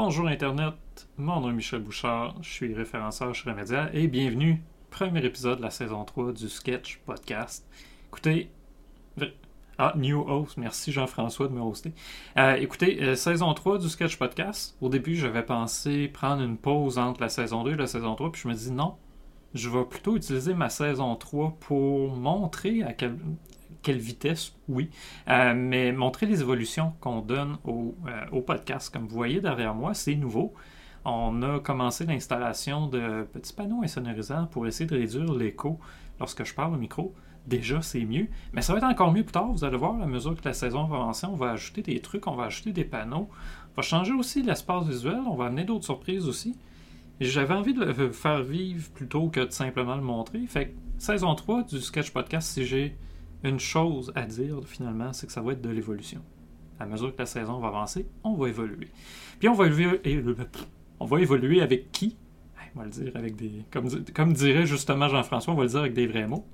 Bonjour Internet, mon nom est Michel Bouchard, je suis référenceur chez Remedia et bienvenue, premier épisode de la saison 3 du Sketch Podcast. Écoutez, ah, new host, merci Jean-François de me hoster. Euh, écoutez, euh, saison 3 du Sketch Podcast, au début j'avais pensé prendre une pause entre la saison 2 et la saison 3, puis je me dis non, je vais plutôt utiliser ma saison 3 pour montrer à quel, quelle vitesse, oui, euh, mais montrer les évolutions qu'on donne au, euh, au, podcast. Comme vous voyez derrière moi, c'est nouveau. On a commencé l'installation de petits panneaux insonorisants pour essayer de réduire l'écho lorsque je parle au micro. Déjà, c'est mieux, mais ça va être encore mieux plus tard. Vous allez voir, à mesure que la saison va avancer, on va ajouter des trucs, on va ajouter des panneaux. On va changer aussi l'espace visuel, on va amener d'autres surprises aussi. J'avais envie de le faire vivre plutôt que de simplement le montrer. Fait saison 3 du Sketch Podcast, si j'ai une chose à dire finalement, c'est que ça va être de l'évolution. À mesure que la saison va avancer, on va évoluer. Puis on va évoluer, on va évoluer avec qui? On va le dire avec des. Comme, comme dirait justement Jean-François, on va le dire avec des vrais mots.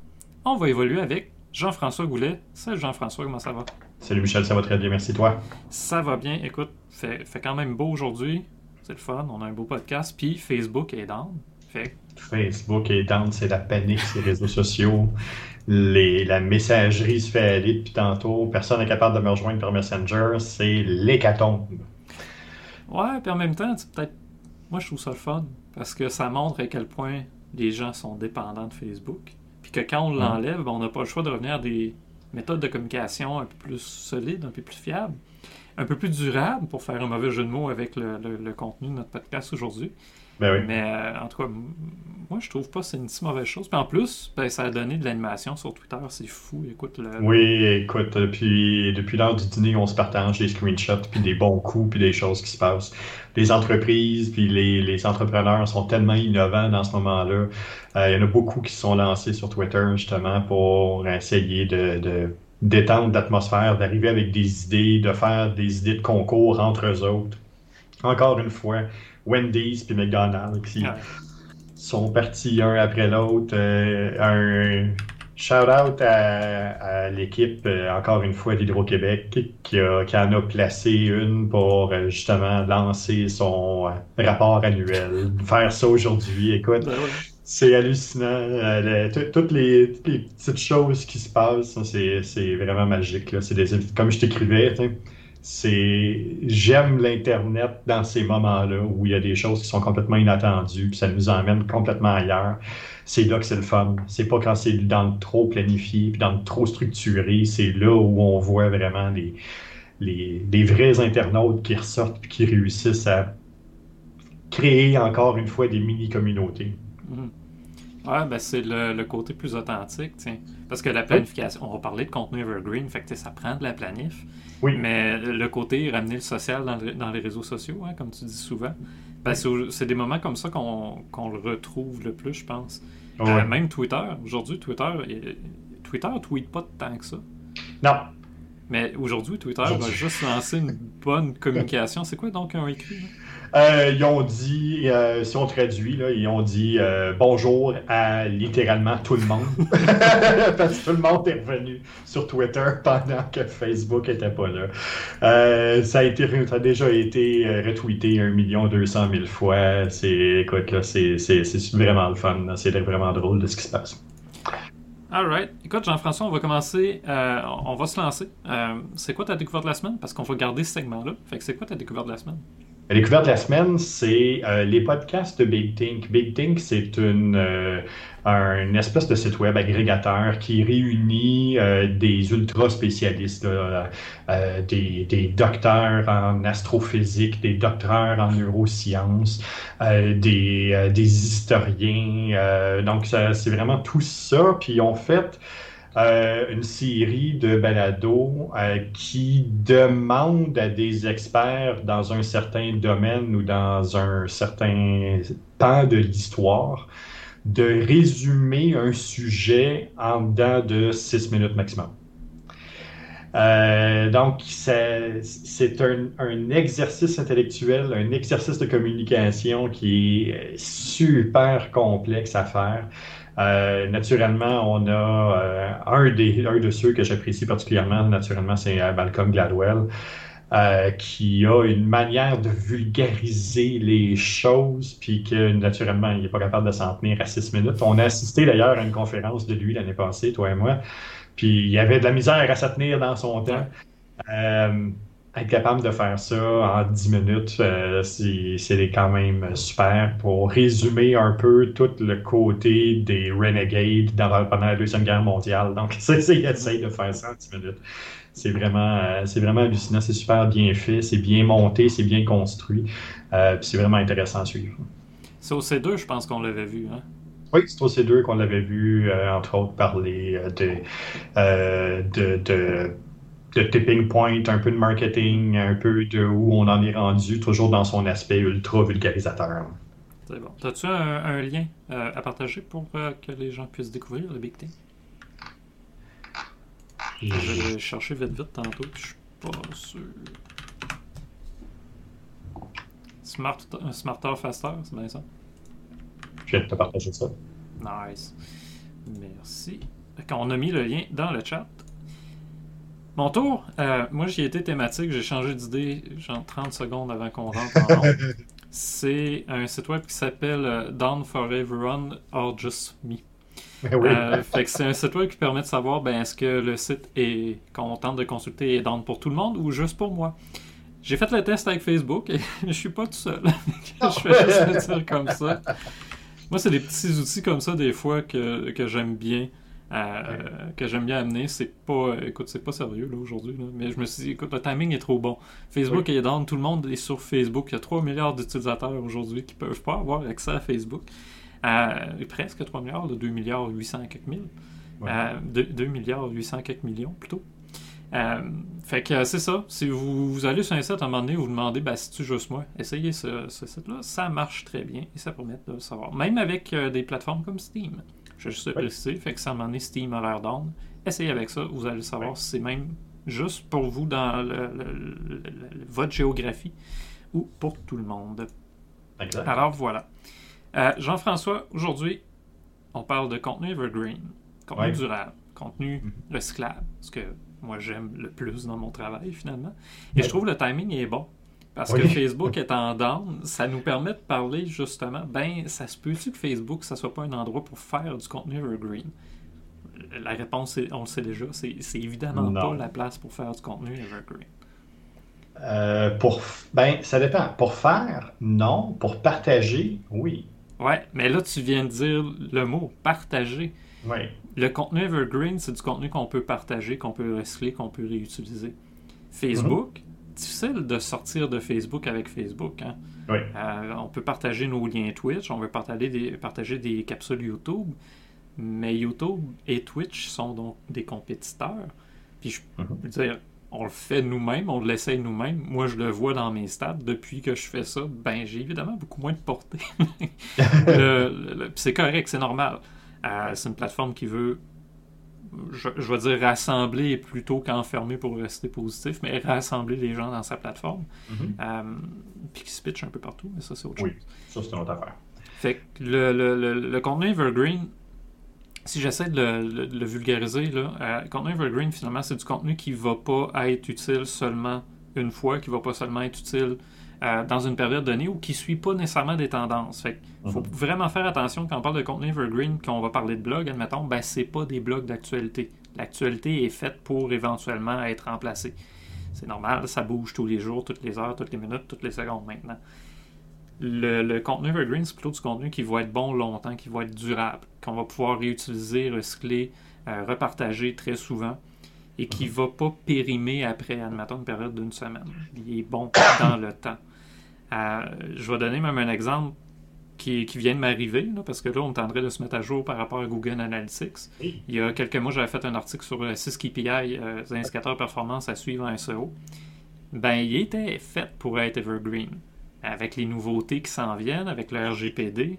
On va évoluer avec Jean-François Goulet. Salut Jean-François, comment ça va? Salut Michel, ça va très bien, merci toi. Ça va bien, écoute, fait, fait quand même beau aujourd'hui. C'est le fun, on a un beau podcast. Puis Facebook est down. Fait... Facebook est down, c'est la panique, ces réseaux sociaux les, la messagerie se fait aller depuis tantôt, personne n'est capable de me rejoindre par Messenger, c'est l'hécatombe. Ouais, puis en même temps, peut-être. Moi, je trouve ça le fun parce que ça montre à quel point les gens sont dépendants de Facebook. Puis que quand on l'enlève, ben, on n'a pas le choix de revenir à des méthodes de communication un peu plus solides, un peu plus fiables, un peu plus durables pour faire un mauvais jeu de mots avec le contenu de notre podcast aujourd'hui. Ben Mais euh, en tout cas, moi, je trouve pas que c'est une si mauvaise chose. Puis en plus, ben, ça a donné de l'animation sur Twitter. C'est fou. Écoute, le... Oui, écoute, depuis, depuis l'heure du dîner, on se partage des screenshots, puis des bons coups, puis des choses qui se passent. Les entreprises, puis les, les entrepreneurs sont tellement innovants dans ce moment-là. Euh, il y en a beaucoup qui se sont lancés sur Twitter, justement, pour essayer de, de détendre l'atmosphère, d'arriver avec des idées, de faire des idées de concours entre eux autres. Encore une fois, Wendy's puis McDonald's qui sont partis un après l'autre. Euh, un shout-out à, l'équipe, euh, encore une fois, d'Hydro-Québec, qui, qui, en a placé une pour euh, justement lancer son rapport annuel. Faire ça aujourd'hui, écoute. Ben c'est hallucinant. toutes, les, petites choses qui se passent, c'est vraiment magique. C'est comme je t'écrivais, c'est j'aime l'internet dans ces moments-là où il y a des choses qui sont complètement inattendues, puis ça nous emmène complètement ailleurs. C'est là que c'est le fun. C'est pas quand c'est dans le trop planifié, puis dans le trop structuré. C'est là où on voit vraiment les, les, vrais internautes qui ressortent puis qui réussissent à créer encore une fois des mini-communautés. Mm-hmm. Ouais, ben c'est le, côté plus authentique, tiens. Parce que la planification, on va parler de contenu evergreen, fait que ça prend de la planif. Oui. Mais le côté ramener le social dans, les réseaux sociaux, hein, comme tu dis souvent, ben, c'est des moments comme ça qu'on le retrouve le plus, je pense. Euh, même Twitter. Aujourd'hui, Twitter, Twitter ne tweet pas tant que ça. Non. Mais aujourd'hui, Twitter va juste lancer une bonne communication. C'est quoi donc un écrit? Euh, ils ont dit, euh, si on traduit, là, ils ont dit euh, bonjour à littéralement tout le monde. Parce que tout le monde est revenu sur Twitter pendant que Facebook n'était pas là. ça, a été, ça a déjà été retweeté 1 200 000 fois. C'est, écoute, là, c'est, vraiment le fun. C'est vraiment drôle de ce qui se passe. Alright. Écoute, Jean-François, on va commencer. on va se lancer. c'est quoi ta découverte de la semaine? Parce qu'on va garder ce segment-là. Fait que c'est quoi ta découverte de la semaine? La découverte de la semaine, c'est euh, les podcasts de Big Think. Big Think, c'est une, euh, espèce de site web agrégateur qui réunit euh, des ultra spécialistes, des, des, docteurs en astrophysique, des docteurs en neurosciences, des, des historiens. donc, c'est vraiment tout ça. Puis, on fait euh, une série de balados euh, qui demandent à des experts dans un certain domaine ou dans un certain pan de l'histoire de résumer un sujet en dedans de six minutes maximum. Euh, donc, c'est un, un, exercice intellectuel, un exercice de communication qui est super complexe à faire. Euh, naturellement, on a euh, un, des, un de ceux que j'apprécie particulièrement, naturellement, c'est euh, Malcolm Gladwell. euh, qui a une manière de vulgariser les choses, puis que naturellement, il n'est pas capable de s'en tenir à six minutes. On a assisté d'ailleurs à une conférence de lui l'année passée, toi et moi, puis il y avait de la misère à se tenir dans son temps. Euh, être capable de faire ça en 10 minutes, euh, c'est quand même super pour résumer un peu tout le côté des Renegades pendant la Deuxième Guerre mondiale. Donc, essaye de faire ça en 10 minutes. C'est vraiment, euh, c'est vraiment hallucinant, c'est super bien fait, c'est bien monté, c'est bien construit. Euh, c'est vraiment intéressant à suivre. C'est au C2, je pense qu'on l'avait vu. Hein? Oui, c'est au C2 qu'on l'avait vu, entre autres, parler de, de, de de tipping point, un peu de marketing, un peu de où on en est rendu, toujours dans son aspect ultra vulgarisateur. C'est bon. As-tu un, lien euh, à partager pour euh, que les gens puissent découvrir le Big T? Je vais chercher vite vite tantôt, je suis pas sûr. Smart, smarter, faster, c'est bien ça? Je viens de te partager ça. Nice. Merci. On a mis le lien dans le chat. Mon tour, euh, moi j'y étais thématique, j'ai changé d'idée genre 30 secondes avant qu'on rentre en C'est un site web qui s'appelle euh, Down for Everyone or Just Me. Ben euh, fait que c'est un site web qui permet de savoir ben, est-ce que le site est qu'on tente de consulter est down pour tout le monde ou juste pour moi. J'ai fait le test avec Facebook et je suis pas tout seul. je fais juste le dire comme ça. Moi, c'est des petits outils comme ça des fois que, que j'aime bien. Euh, que j'aime bien amener. C'est pas, écoute, c'est pas sérieux là aujourd'hui, mais je me suis dit, écoute, le timing est trop bon. Facebook est down, tout le monde est sur Facebook. Il y a 3 milliards d'utilisateurs aujourd'hui qui peuvent pas avoir accès à Facebook. Euh, presque 3 milliards, de 2 milliards 800 quelques mille. 2, euh, milliards 800 quelques millions plutôt. fait que c'est ça. Si vous, allez sur un site à un moment donné, vous, vous demandez bah, si tu juste moi, essayez ce, ce site-là. Ça marche très bien et ça permet de le savoir. Même avec des plateformes comme Steam. Je vais juste le préciser. Fait que ça m'en est Steam a l'air down. Essayez avec ça, vous allez savoir si c'est même juste pour vous dans votre géographie ou pour tout le monde. Alors voilà. Euh, Jean-François, aujourd'hui, on parle de contenu evergreen, contenu durable, contenu mm-hmm. recyclable, ce que moi j'aime le plus dans mon travail finalement. Et je trouve le timing est bon. Parce que Facebook est en down, ça nous permet de parler justement, ben, ça se peut-tu que Facebook, ça soit pas un endroit pour faire du contenu evergreen? La réponse, on le sait déjà, c'est évidemment pas la place pour faire du contenu evergreen. Euh, pour, ben, ça dépend. Pour faire, non. Pour partager, oui. Ouais, mais là, tu viens de dire le mot partager. Oui. Le contenu evergreen, c'est du contenu qu'on peut partager, qu'on peut recycler, qu'on peut réutiliser. Facebook, difficile de sortir de Facebook avec Facebook. Hein. Euh, on peut partager nos liens Twitch, on veut partager des, partager des capsules YouTube, mais YouTube et Twitch sont donc des compétiteurs. Puis je peux mhm. dire, on le fait nous-mêmes, on l'essaye nous-mêmes. Moi, je le vois dans mes stats. Depuis que je fais ça, ben j'ai évidemment beaucoup moins de portée. c'est correct, c'est normal. Euh, c'est une plateforme qui veut je, vais dire rassembler plutôt qu'enfermer pour rester positif, mais rassembler les gens dans sa plateforme. Mm-hmm. Euh, puis qui se pitch un peu partout, mais ça, c'est autre chose. Oui, ça, c'est une autre affaire. Fait que le, le, le, contenu Evergreen, si j'essaie de, le, vulgariser, là, euh, le contenu Evergreen, finalement, c'est du contenu qui ne va pas être utile seulement une fois, qui ne va pas seulement être utile euh, dans une période donnée ou qui ne suit pas nécessairement des tendances. Fait il faut mhm. vraiment faire attention quand on parle de contenu evergreen, quand on va parler de blog, admettons, ben c'est pas des blogs d'actualité. L'actualité est faite pour éventuellement être remplacée. C'est normal, ça bouge tous les jours, toutes les heures, toutes les minutes, toutes les secondes maintenant. Le, contenu evergreen, c'est plutôt du contenu qui va être bon longtemps, qui va être durable, qu'on va pouvoir réutiliser, recycler, euh, repartager très souvent et qui ne mhm. va pas périmer après, admettons, une période d'une semaine. Il est bon dans le temps. Euh, je vais donner même un exemple qui, vient de m'arriver, parce que là, on tendrait de se mettre à jour par rapport à Google Analytics. Il y a quelques mois, j'avais fait un article sur 6 KPI, euh, les indicateurs performance à suivre en SEO. Ben, il était fait pour être evergreen. Avec les nouveautés qui s'en viennent, avec le RGPD.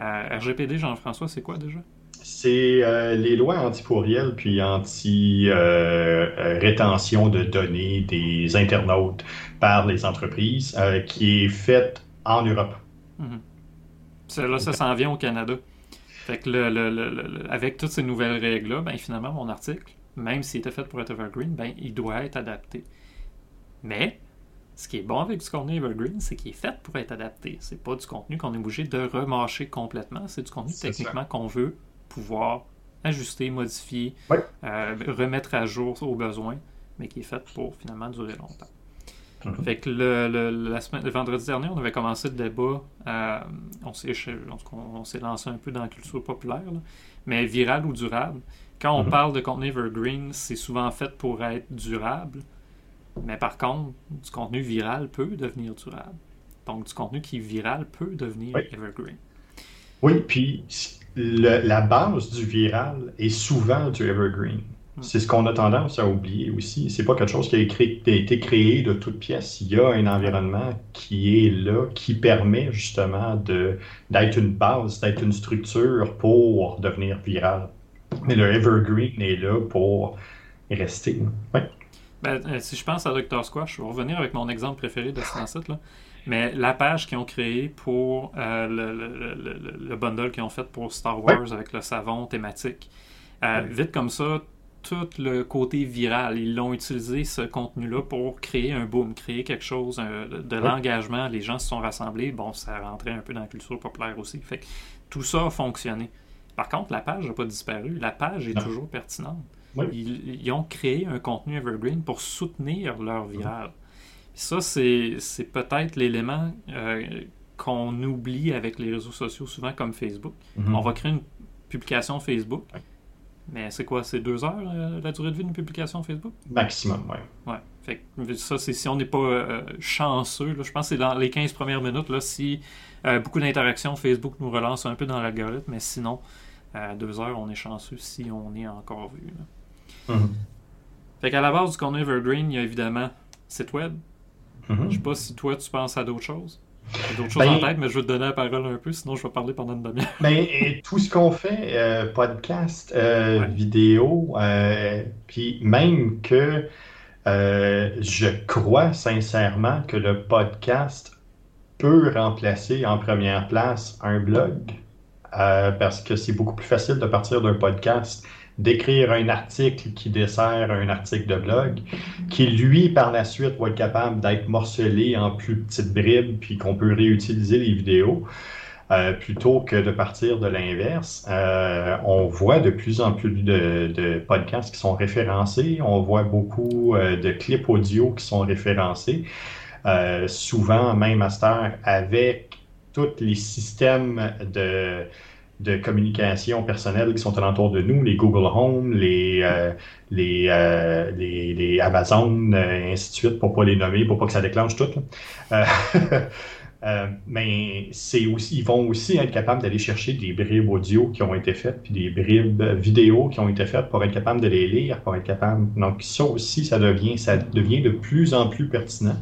Euh, RGPD, Jean-François, c'est quoi déjà? C'est les lois anti-pourriel puis anti-rétention de données des internautes par les entreprises qui est faite en Europe. Mhm. Là, ça s'en vient au Canada. Fait que le, avec toutes ces nouvelles règles-là, ben, finalement, mon article, même s'il était fait pour être evergreen, ben, il doit être adapté. Mais ce qui est bon avec du contenu evergreen, c'est qu'il est fait pour être adapté. C'est pas du contenu qu'on est obligé de remâcher complètement. C'est du contenu techniquement qu'on veut pouvoir ajuster, modifier, euh, remettre à jour aux besoins, mais qui est fait pour finalement durer longtemps. Fait que le, la semaine, le vendredi dernier, on avait commencé le débat. on s'est lancé un peu dans la culture populaire, mais viral ou durable. Quand on mhm. parle de contenu evergreen, c'est souvent fait pour être durable. Mais par contre, du contenu viral peut devenir durable. Donc, du contenu qui est viral peut devenir evergreen. Oui, puis la base du viral est souvent du evergreen. Hmm. C'est ce qu'on a tendance à oublier aussi. C'est pas quelque chose qui a, été créé de toutes pièces. Il y a un environnement qui est là, qui permet justement d'être une base, d'être une structure pour devenir viral. Mais le evergreen est là pour rester. Ouais. Ben, euh, si je pense à Dr. Squash, je vais revenir avec mon exemple préféré de ce site là. Mais la page qu'ils ont créée pour euh, le, bundle qu'ils ont fait pour Star Wars avec le savon thématique, euh, vite comme ça, tout le côté viral, ils l'ont utilisé ce contenu-là pour créer un boom, créer quelque chose, de l'engagement. Les gens se sont rassemblés. Bon, ça rentrait un peu dans la culture populaire aussi. Fait tout ça a fonctionné. Par contre, la page n'a pas disparu. La page est toujours pertinente. Ils, ont créé un contenu evergreen pour soutenir leur viral. Ça, c'est peut-être l'élément euh, qu'on oublie avec les réseaux sociaux, souvent comme Facebook. Mhm. On va créer une publication Facebook. Mais c'est quoi? C'est deux heures euh, la durée de vie d'une publication Facebook? Maximum, oui. Ouais. Fait ça, c'est si on n'est pas euh, chanceux. je pense que c'est dans les 15 premières minutes, là, si beaucoup d'interactions, Facebook nous relance un peu dans l'algorithme, mais sinon, deux heures, on est chanceux si on est encore vu. Mhm. Fait qu'à la base du contenu Evergreen, il y a évidemment site web. Mhm. Je sais pas si toi tu penses à d'autres choses. D'autres choses en ben- tête, mais je vais te donner la parole un peu, sinon je vais parler pendant une demi-heure. Ben, tout ce qu'on fait, euh, podcast, euh, vidéo, euh, puis même que je crois sincèrement que le podcast peut remplacer en première place un blog, parce que c'est beaucoup plus facile de partir d'un podcast d'écrire un article qui dessert un article de blog, qui lui, par la suite, va être capable d'être morcelé en plus petites bribes, puis qu'on peut réutiliser les vidéos. Euh, plutôt que de partir de l'inverse. Euh, on voit de plus en plus de, podcasts qui sont référencés, on voit beaucoup euh, de clips audio qui sont référencés, souvent même heure avec tous les systèmes de de communication personnelle qui sont alentour de nous, les Google Home, les, euh, euh, les, les, Amazon, euh, et ainsi de suite, pour pas les nommer, pour pas que ça déclenche tout. mais c'est aussi, ils vont aussi être capables d'aller chercher des bribes audio qui ont été faites, puis des bribes vidéo qui ont été faites pour être capable de les lire, pour être capable. Donc ça aussi, ça devient, ça devient de plus en plus pertinent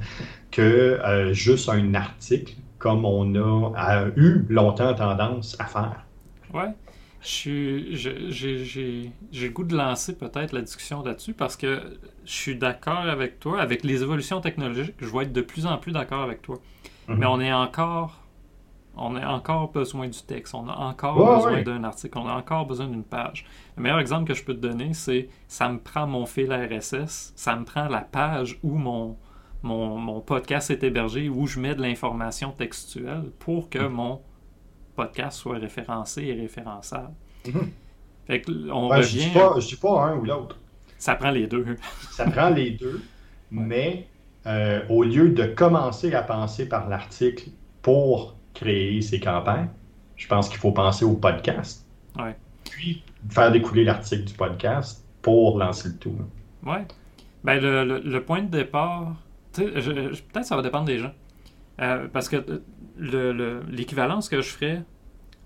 que juste un article comme on a eu longtemps tendance à faire. Ouais. J'ai le goût de lancer peut-être la discussion là-dessus parce que je suis d'accord avec toi. Avec les évolutions technologiques, je vais être de plus en plus d'accord avec toi. Mhm. Mais on est encore. On a encore besoin du texte, on a encore besoin d'un article, on a encore besoin d'une page. Le meilleur exemple que je peux te donner, c'est ça me prend mon fil RSS, ça me prend la page où mon, mon, mon podcast est hébergé, où je mets de l'information textuelle pour que mhm. mon podcast soit référencé et référençable. Mhm. Fait on revient... Je ne dis, pas un ou l'autre. Ça prend les deux. ça prend les deux, mais euh, au lieu de commencer à penser par l'article pour créer ses campagnes, je pense qu'il faut penser au podcast. Ouais. Puis faire découler l'article du podcast pour lancer le tout. Oui. Ben, le, le, point de départ, peut-être ça va dépendre des gens. Euh, parce que l'équivalence que je ferais,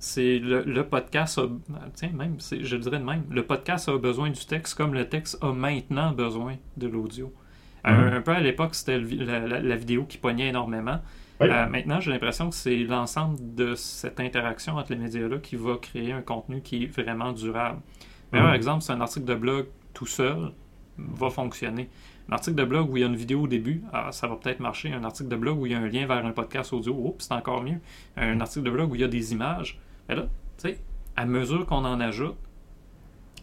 c'est le, podcast a, tiens, même, je dirais de même, le podcast a besoin du texte comme le texte a maintenant besoin de l'audio. Mhm. un, peu à l'époque, c'était la, vidéo qui pognait énormément. Euh, maintenant, j'ai l'impression que c'est l'ensemble de cette interaction entre les médias-là qui va créer un contenu qui est vraiment durable. Par mhm. exemple, c'est un article de blog tout seul va fonctionner. Un article de blog où il y a une vidéo au début, ah, ça va peut-être marcher. Un article de blog où il y a un lien vers un podcast audio, oh, c'est encore mieux. Un article de blog où il y a des images. Mais là, tu sais, à mesure qu'on en ajoute,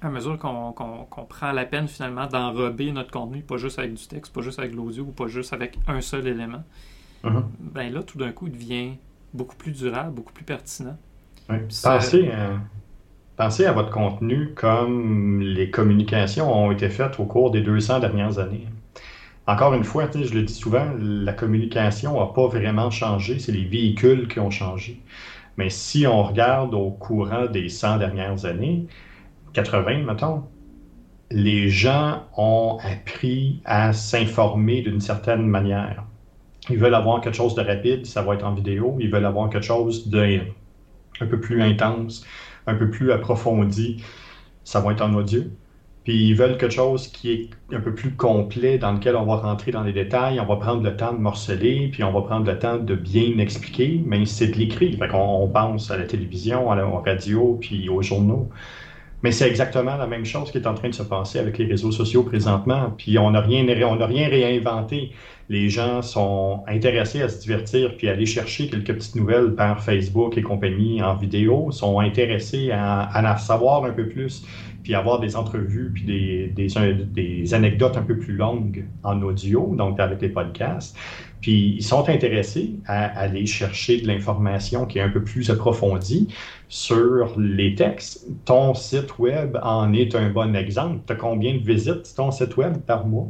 à mesure qu'on prend la peine finalement d'enrober notre contenu, pas juste avec du texte, pas juste avec l'audio ou pas juste avec un seul élément, Mhm. ben là, tout d'un coup, il devient beaucoup plus durable, beaucoup plus pertinent. Pensez, à, pensez à votre contenu comme les communications ont été faites au cours des 200 dernières années. Encore une fois, je le dis souvent, la communication n'a pas vraiment changé, c'est les véhicules qui ont changé. Mais si on regarde au courant des 100 dernières années, 80, mettons, les gens ont appris à s'informer d'une certaine manière. Ils veulent avoir quelque chose de rapide, ça va être en vidéo. Ils veulent avoir quelque chose de un peu plus intense, un peu plus approfondi, ça va être en audio. Puis ils veulent quelque chose qui est un peu plus complet, dans lequel on va rentrer dans les détails, on va prendre le temps de morceler, puis on va prendre le temps de bien expliquer, mais c'est de l'écrit. Fait qu'on on pense à la télévision, à la radio, puis aux journaux. Mais c'est exactement la même chose qui est en train de se passer avec les réseaux sociaux présentement. Puis on n'a rien, on n'a rien réinventé. Les gens sont intéressés à se divertir puis aller chercher quelques petites nouvelles par Facebook et compagnie en vidéo, sont intéressés à, à en savoir un peu plus, puis avoir des entrevues puis des, des, des anecdotes un peu plus longues en audio, donc avec les podcasts. Puis ils sont intéressés à aller chercher de l'information qui est un peu plus approfondie sur les textes. Ton site web en est un bon exemple. Tu as combien de visites ton site web par mois?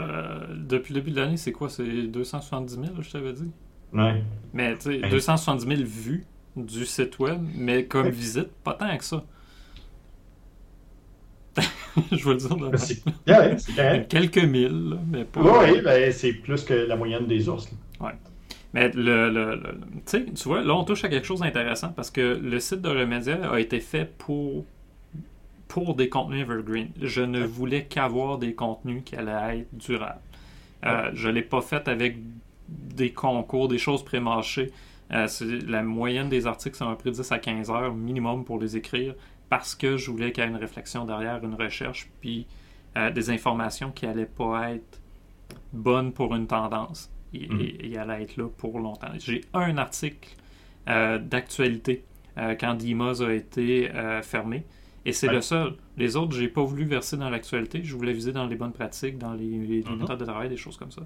Euh, depuis le début de l'année, c'est quoi? C'est 270 000, je t'avais dit? Ouais. Mais tu sais, Ben- 270 000 vues du site web, mais comme Ouais. visite, pas tant que ça. je veux le dire de. C'est ouais. Quelques mille, là, mais pas. Oui, ben, c'est plus que la moyenne des ours. là. Mais le, le- le- tu sais, tu vois, là, on touche à quelque chose d'intéressant parce que le site de Remedia a été fait pour, pour des contenus evergreen. Je ne voulais qu'avoir des contenus qui allaient être durables. Euh, je ne l'ai pas fait avec des concours, des choses pré-marchées. Euh, c'est- la moyenne des articles, ça m'a pris 10 à 15 heures minimum pour les écrire parce que je voulais qu'il y ait une réflexion derrière, une recherche, puis euh, des informations qui n'allaient pas être bonnes pour une tendance. Et, allaient être là pour longtemps. J'ai un article d'actualité quand Dimas a été fermé. Et c'est Ouais. le seul. Les autres, j'ai pas voulu verser dans l'actualité. Je voulais viser dans les bonnes pratiques, dans les, les Mhm. méthodes de travail, des choses comme ça.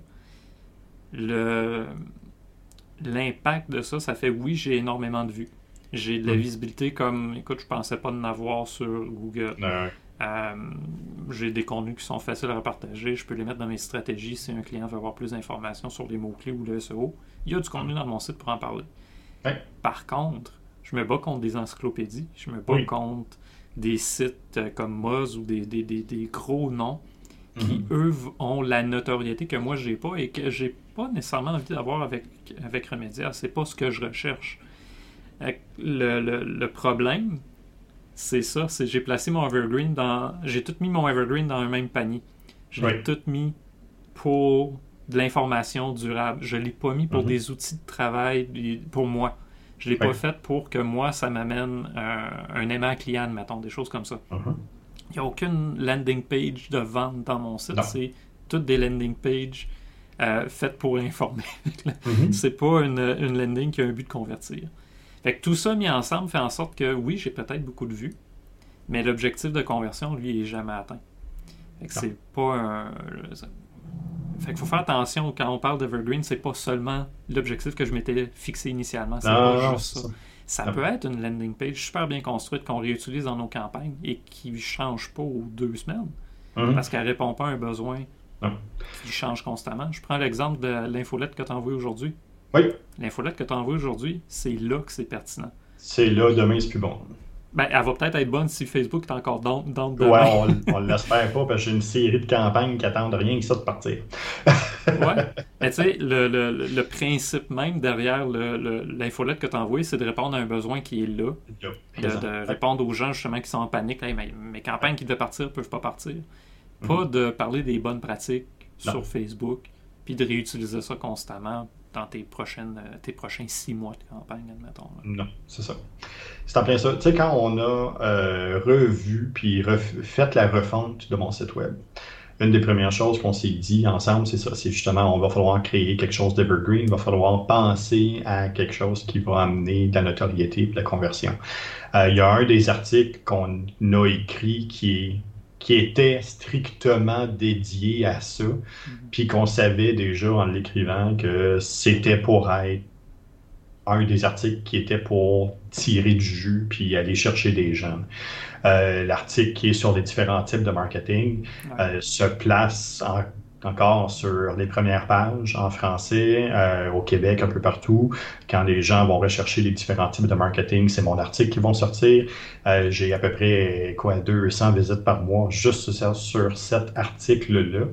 Le l'impact de ça, ça fait oui, j'ai énormément de vues. J'ai de la Mhm. visibilité comme, écoute, je pensais pas en avoir sur Google. Ouais. Euh, j'ai des contenus qui sont faciles à repartager. Je peux les mettre dans mes stratégies si un client veut avoir plus d'informations sur les mots-clés ou le SEO. Il y a du contenu dans mon site pour en parler. Ouais. Par contre, je me bats contre des encyclopédies. Je me bats Oui. contre des sites euh, comme Moz ou des, des- des- des gros noms qui, Mhm. eux, ont la notoriété que moi, j'ai pas et que j'ai pas nécessairement envie d'avoir avec, avec Remedia. C'est pas ce que je recherche. Euh, Le, le- le problème, c'est ça, c'est j'ai placé mon evergreen dans... J'ai tout mis mon evergreen dans un même panier. Je l'ai Oui. tout mis pour de l'information durable. Je l'ai pas mis pour Mhm. des outils de travail pour moi. Je l'ai pas fait pour que moi, ça m'amène un, un aimant client, mettons, des choses comme ça. Mhm. Il n'y a aucune landing page de vente dans mon site. C'est toutes des landing pages euh, faites pour informer. Mhm. c'est pas une, une landing qui a un but de convertir. Fait que tout ça mis ensemble fait en sorte que oui, j'ai peut-être beaucoup de vues, mais l'objectif de conversion, lui, est jamais atteint. Fait que c'est pas un. Fait qu'il faut faire attention quand on parle d'Evergreen, c'est pas seulement l'objectif que je m'étais fixé initialement. C'est pas juste ça. ça. Peut être une landing page super bien construite qu'on réutilise dans nos campagnes et qui ne change pas aux deux semaines Mhm. parce qu'elle répond pas à un besoin Non. qui change constamment. Je prends l'exemple de l'infolette que tu as envoyée aujourd'hui. Oui, L'infolette que tu as envoyée aujourd'hui, c'est là que c'est pertinent. c'est là, demain, c'est plus bon. Ben, elle va peut-être être bonne si Facebook est encore dans, dans Ouais, demain. on, on l'espère pas parce que j'ai une série de campagnes qui attendent rien que ça de partir. Ouais. Mais tu sais, le, le- le principe même derrière le- le- l'infolette que tu as envoyée, c'est de répondre à un besoin qui est là. De, répondre aux gens justement qui sont en panique. Hey, mes, mes campagnes qui devaient partir ne peuvent pas partir. Pas de parler des bonnes pratiques Non. sur Facebook, puis de réutiliser ça constamment dans tes, prochaines, euh, tes prochains six mois de campagne, admettons. Non, c'est ça. C'est en plein ça. Tu sais, quand on a euh, revu puis fait la refonte de mon site web, une des premières choses qu'on s'est dit ensemble, c'est ça, c'est justement, on va falloir créer quelque chose d'evergreen, il va falloir penser à quelque chose qui va amener de la notoriété et de la conversion. Euh, il y a un des articles qu'on a écrit qui est qui était strictement dédié à ça, mm-hmm. puis qu'on savait déjà en l'écrivant que c'était pour être un des articles qui était pour tirer du jus puis aller chercher des gens. Euh, l'article qui est sur les différents types de marketing euh, se place encore sur les premières pages en français, euh, au Québec, un peu partout. Quand les gens vont rechercher les différents types de marketing, c'est mon article qui vont sortir. J'ai à peu près quoi 200 visites par mois juste sur, sur cet article-là.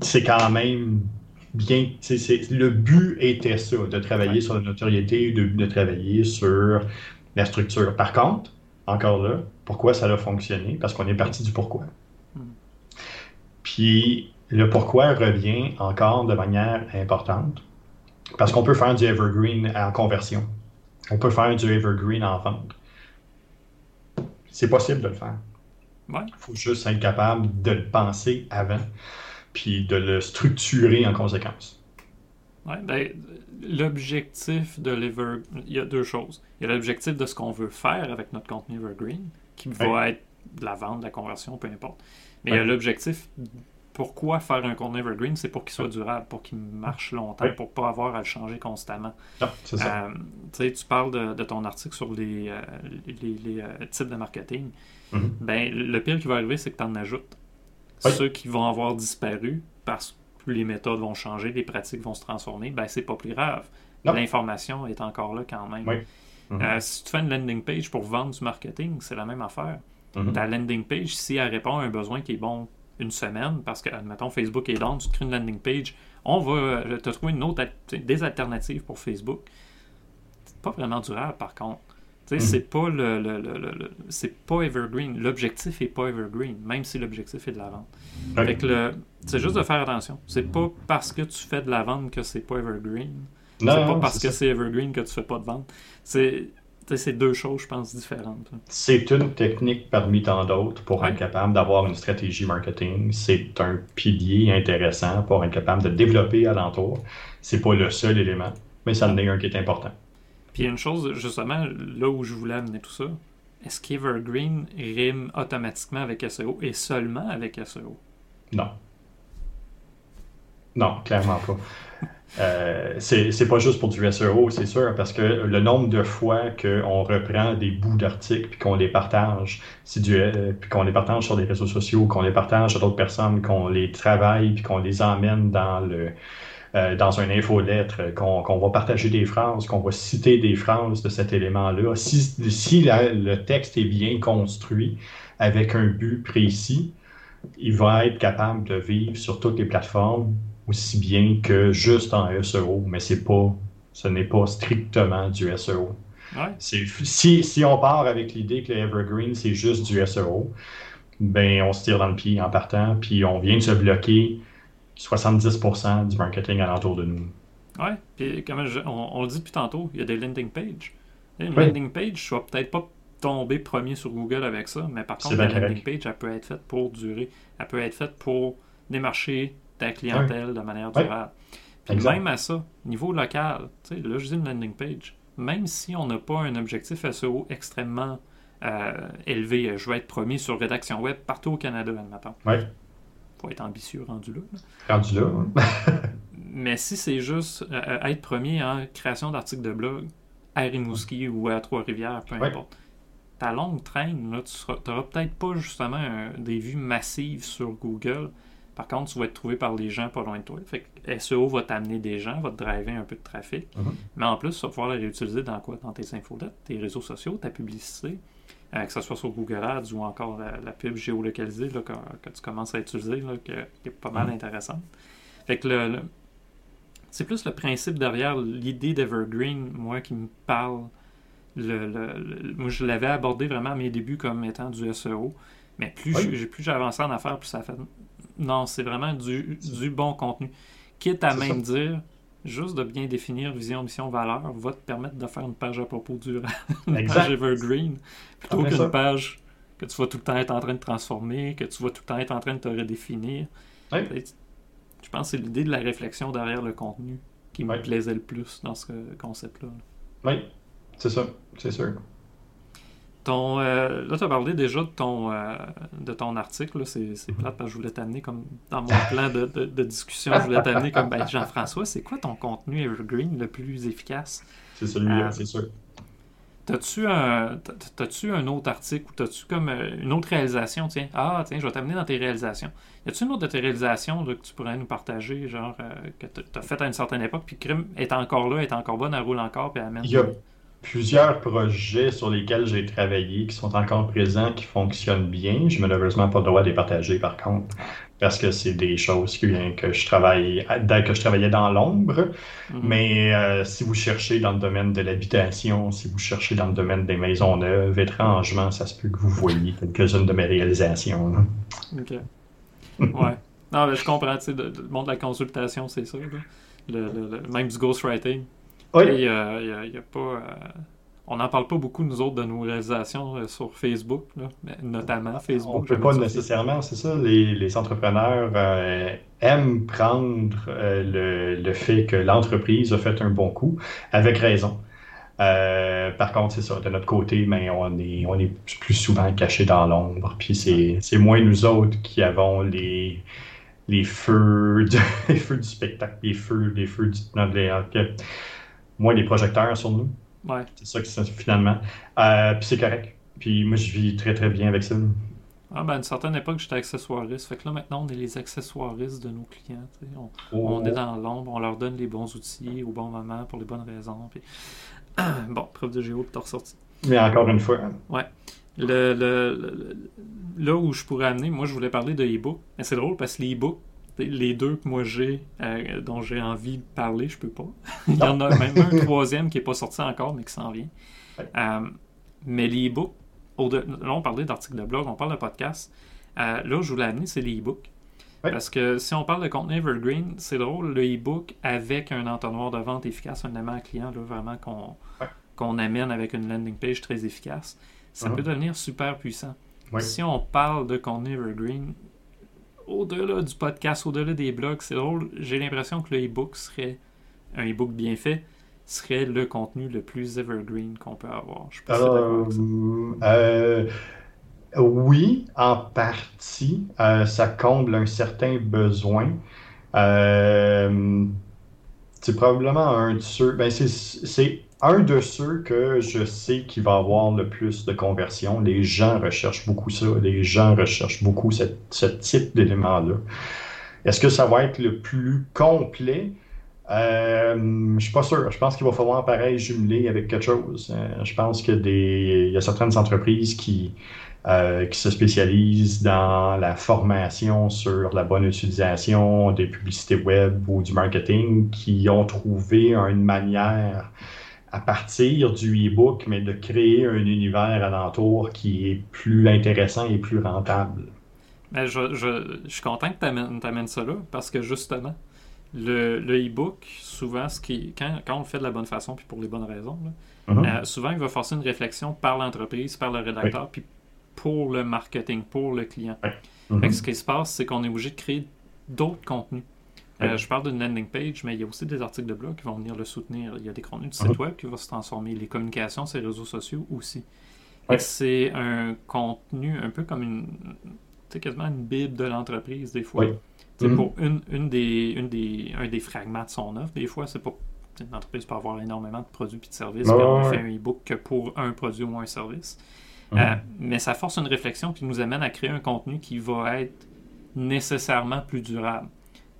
c'est quand même bien. le but était ça, de travailler sur la notoriété, de, de travailler sur la structure. Par contre, encore là, pourquoi ça a fonctionné? Parce qu'on est parti du pourquoi. Puis le pourquoi revient encore de manière importante. Parce qu'on peut faire du evergreen en conversion. On peut faire du evergreen en vente. C'est possible de le faire. Il faut juste être capable de le penser avant puis de le structurer en conséquence. Ouais, ben, l'objectif de l'Evergreen, il y a deux choses. Il y a l'objectif de ce qu'on veut faire avec notre contenu Evergreen, qui va être de la vente, de la conversion, peu importe. Mais l'objectif, pourquoi faire un contenu Evergreen, c'est pour qu'il soit durable, pour qu'il marche longtemps, pour ne pas avoir à le changer constamment. c'est ça. Euh, tu parles de, ton article sur les, euh, les, euh, types de marketing. Mm-hmm. ben, le pire qui va arriver, c'est que tu en ajoutes ceux qui vont avoir disparu parce que les méthodes vont changer, les pratiques vont se transformer, ben c'est pas plus grave. L'information est encore là quand même. Euh, mhm. si tu fais une landing page pour vendre du marketing, c'est la même affaire. Mhm. Ta landing page, si elle répond à un besoin qui est bon une semaine, parce que, admettons, Facebook est down, tu crées une landing page, on va euh, te trouver une autre, des alternatives pour Facebook. C'est pas vraiment durable, par contre. Mhm. C'est pas le, c'est pas evergreen. L'objectif est pas evergreen, même si l'objectif est de la vente. le, c'est juste de faire attention. C'est pas parce que tu fais de la vente que c'est pas evergreen. C'est pas parce que c'est evergreen que tu fais pas de vente. C'est c'est deux choses, je pense, différentes. C'est une technique parmi tant d'autres pour être capable d'avoir une stratégie marketing. C'est un pilier intéressant pour être capable de développer alentour. C'est pas le seul élément, mais ça en est un qui est important. Puis il y a une chose, justement, là où je voulais amener tout ça, est-ce qu'Evergreen rime automatiquement avec SEO et seulement avec SEO? Non. Non, clairement pas. Euh, c'est pas juste pour du SEO, c'est sûr, parce que le nombre de fois qu'on reprend des bouts d'articles puis qu'on les partage, du, euh, puis qu'on les partage sur les réseaux sociaux, qu'on les partage à d'autres personnes, qu'on les travaille puis qu'on les emmène dans le euh, dans un infolettre, qu'on va partager des phrases, qu'on va citer des phrases de cet élément-là. Si, si le texte est bien construit avec un but précis, il va être capable de vivre sur toutes les plateformes aussi bien que juste en SEO, mais c'est pas, ce n'est pas strictement du SEO. Si, si, on part avec l'idée que le Evergreen, c'est juste du SEO, ben on se tire dans le pied en partant, puis on vient de se bloquer 70% du marketing alentour de nous. Oui, puis comme on, le dit depuis tantôt, il y a des landing pages. Une landing page, je vais peut-être pas tomber premier sur Google avec ça, mais par contre, la landing page, elle peut être faite pour durer. Elle peut être faite pour démarcher ta clientèle de manière durable. Puis même à ça, niveau local, tu sais, là, je dis une landing page, même si on n'a pas un objectif SEO extrêmement euh, élevé, je vais être premier sur rédaction web partout au Canada, admettons. Oui faut être ambitieux rendu là. Rendu là. Mais si c'est juste euh, euh, être premier en création d'articles de blog à Rimouski ou à Trois-Rivières, peu importe. Ta longue traîne, là, tu n'auras peut-être pas justement des vues massives sur Google. Par contre, tu vas être trouvé par les gens pas loin de toi. Fait que SEO va t'amener des gens, va te driver un peu de trafic. Mm-hmm. Mais en plus, tu vas pouvoir les réutiliser dans quoi? Dans tes infolettes, tes réseaux sociaux, ta publicité. Euh, que ce soit sur Google Ads ou encore la, pub géolocalisée là, que, tu commences à utiliser, là, qui est pas mal mm. intéressante. Fait que le, c'est plus le principe derrière l'idée d'Evergreen, moi, qui me parle. Le, moi, je l'avais abordé vraiment à mes débuts comme étant du SEO. Mais plus plus j'avançais en affaires, plus ça fait. Non, c'est vraiment du, du bon contenu. Quitte à même dire, juste de bien définir vision, mission, valeur va te permettre de faire une page à propos du une page evergreen, plutôt qu'une page que tu vas tout le temps être en train de transformer, que tu vas tout le temps être en train de te redéfinir. Je pense que c'est l'idée de la réflexion derrière le contenu qui me plaisait le plus dans ce concept-là. Oui, c'est ça, c'est sûr. Ton, euh, là, tu as parlé déjà de ton, euh, de ton article. C'est c'est plate parce que je voulais t'amener comme dans mon plan de, de- de discussion. Je voulais t'amener comme ben, Jean-François, c'est quoi ton contenu Evergreen le plus efficace? C'est celui-là, Ah. c'est sûr. T'as-tu un, t'as- t'as-tu un autre article ou t'as-tu comme euh, une autre réalisation? Tiens, ah, tiens, je vais t'amener dans tes réalisations. Y a-tu une autre de tes réalisations là, que tu pourrais nous partager, genre euh, que t'as- t'as fait à une certaine époque, puis Crime est encore là, est encore bonne, elle roule encore, puis elle amène. Plusieurs projets sur lesquels j'ai travaillé qui sont encore présents, qui fonctionnent bien. J'ai malheureusement pas le droit de les partager par contre, parce que c'est des choses que, que je travaille, que je travaillais dans l'ombre. Mhm. Mais euh, si vous cherchez dans le domaine de l'habitation, si vous cherchez dans le domaine des maisons neuves, étrangement, ça se peut que vous voyez quelques-unes de mes réalisations. là. Ok. Ouais. Non, mais je comprends, tu sais, le le monde de la consultation, c'est ça. là. Le, le- le- même du ghostwriting. Oui, Il y a, il y a- il y a pas. euh, on n'en parle pas beaucoup, nous autres, de nos réalisations euh, sur Facebook, là, mais notamment Facebook. on peut j'aime pas nécessairement, c'est ça. Les, les entrepreneurs euh, aiment prendre euh, le, le fait que l'entreprise a fait un bon coup, avec raison. Euh, par contre, c'est ça, de notre côté, mais on est, on est plus souvent caché dans l'ombre. Puis c'est, moins nous autres qui avons les, les feux, de- les feux du spectacle, les feux, les feux du, non, les- que- moins les projecteurs sur nous. Ouais. C'est ça que c'est finalement. Euh, puis c'est correct. Puis moi, je vis très très bien avec ça. Ah, ben, à une certaine époque, j'étais accessoiriste. Fait que là, maintenant, on est les accessoiristes de nos clients. On, Oh. on est dans l'ombre, on leur donne les bons outils au bon moment pour les bonnes raisons. puis- bon, preuve de géo, puis t'as ressorti. Mais encore une fois, Le, le- le- le- là où je pourrais amener, moi je voulais parler de e-book, mais c'est drôle parce que les e-books, les deux que moi j'ai, euh, dont j'ai envie de parler, je peux pas. Il y en a même un troisième qui est pas sorti encore, mais qui s'en vient. Ouais. Euh, mais les e-books, au de- là on parlait d'articles de blog, on parle de podcast. Euh, là je voulais amener, c'est les e-books. Ouais. Parce que si on parle de contenu evergreen, c'est drôle, le e-book avec un entonnoir de vente efficace, un aimant client, là, vraiment qu'on Ouais. qu'on amène avec une landing page très efficace, ça Mhm. peut devenir super puissant. Si on parle de contenu evergreen, au-delà du podcast, au-delà des blogs, c'est drôle, j'ai l'impression que le e-book serait, un e-book bien fait, serait le contenu le plus evergreen qu'on peut avoir. Je Euh, euh, oui, en partie, euh, ça comble un certain besoin. C'est probablement un de ceux, ben c'est un de ceux que je sais qui va avoir le plus de conversion. Les gens recherchent beaucoup ça. Les gens recherchent beaucoup ce type d'élément-là. Est-ce que ça va être le plus complet? Euh, je suis pas sûr. Je pense qu'il va falloir pareil jumeler avec quelque chose. Euh, je pense que des, il y a certaines entreprises euh, qui se spécialisent dans la formation sur la bonne utilisation des publicités web ou du marketing qui ont trouvé une manière à partir du e-book, mais de créer un univers alentour qui est plus intéressant et plus rentable. Mais je, je- je suis content que tu amènes, ça là, parce que justement, le, le e-book, souvent, ce qui, quand, quand on le fait de la bonne façon, puis pour les bonnes raisons, là, Mhm. euh, souvent, il va forcer une réflexion par l'entreprise, par le rédacteur, puis pour le marketing, pour le client. Mhm. Fait que ce qui se passe, c'est qu'on est obligé de créer d'autres contenus. Euh, Ouais. je parle d'une landing page, mais il y a aussi des articles de blog qui vont venir le soutenir. Il y a des contenus du site Mhm. web qui vont se transformer, les communications les réseaux sociaux aussi. Ouais. C'est un contenu un peu comme une, tu sais, quasiment une bible de l'entreprise des fois. Oui. Tu sais, Mhm. Pour une, une des, une des, un des fragments de son offre, des fois, c'est sais, Une entreprise peut avoir énormément de produits et de services, Ouais, puis on ouais, fait ouais. un e-book que pour un produit ou un service. Mhm. Euh, mais ça force une réflexion qui nous amène à créer un contenu qui va être nécessairement plus durable.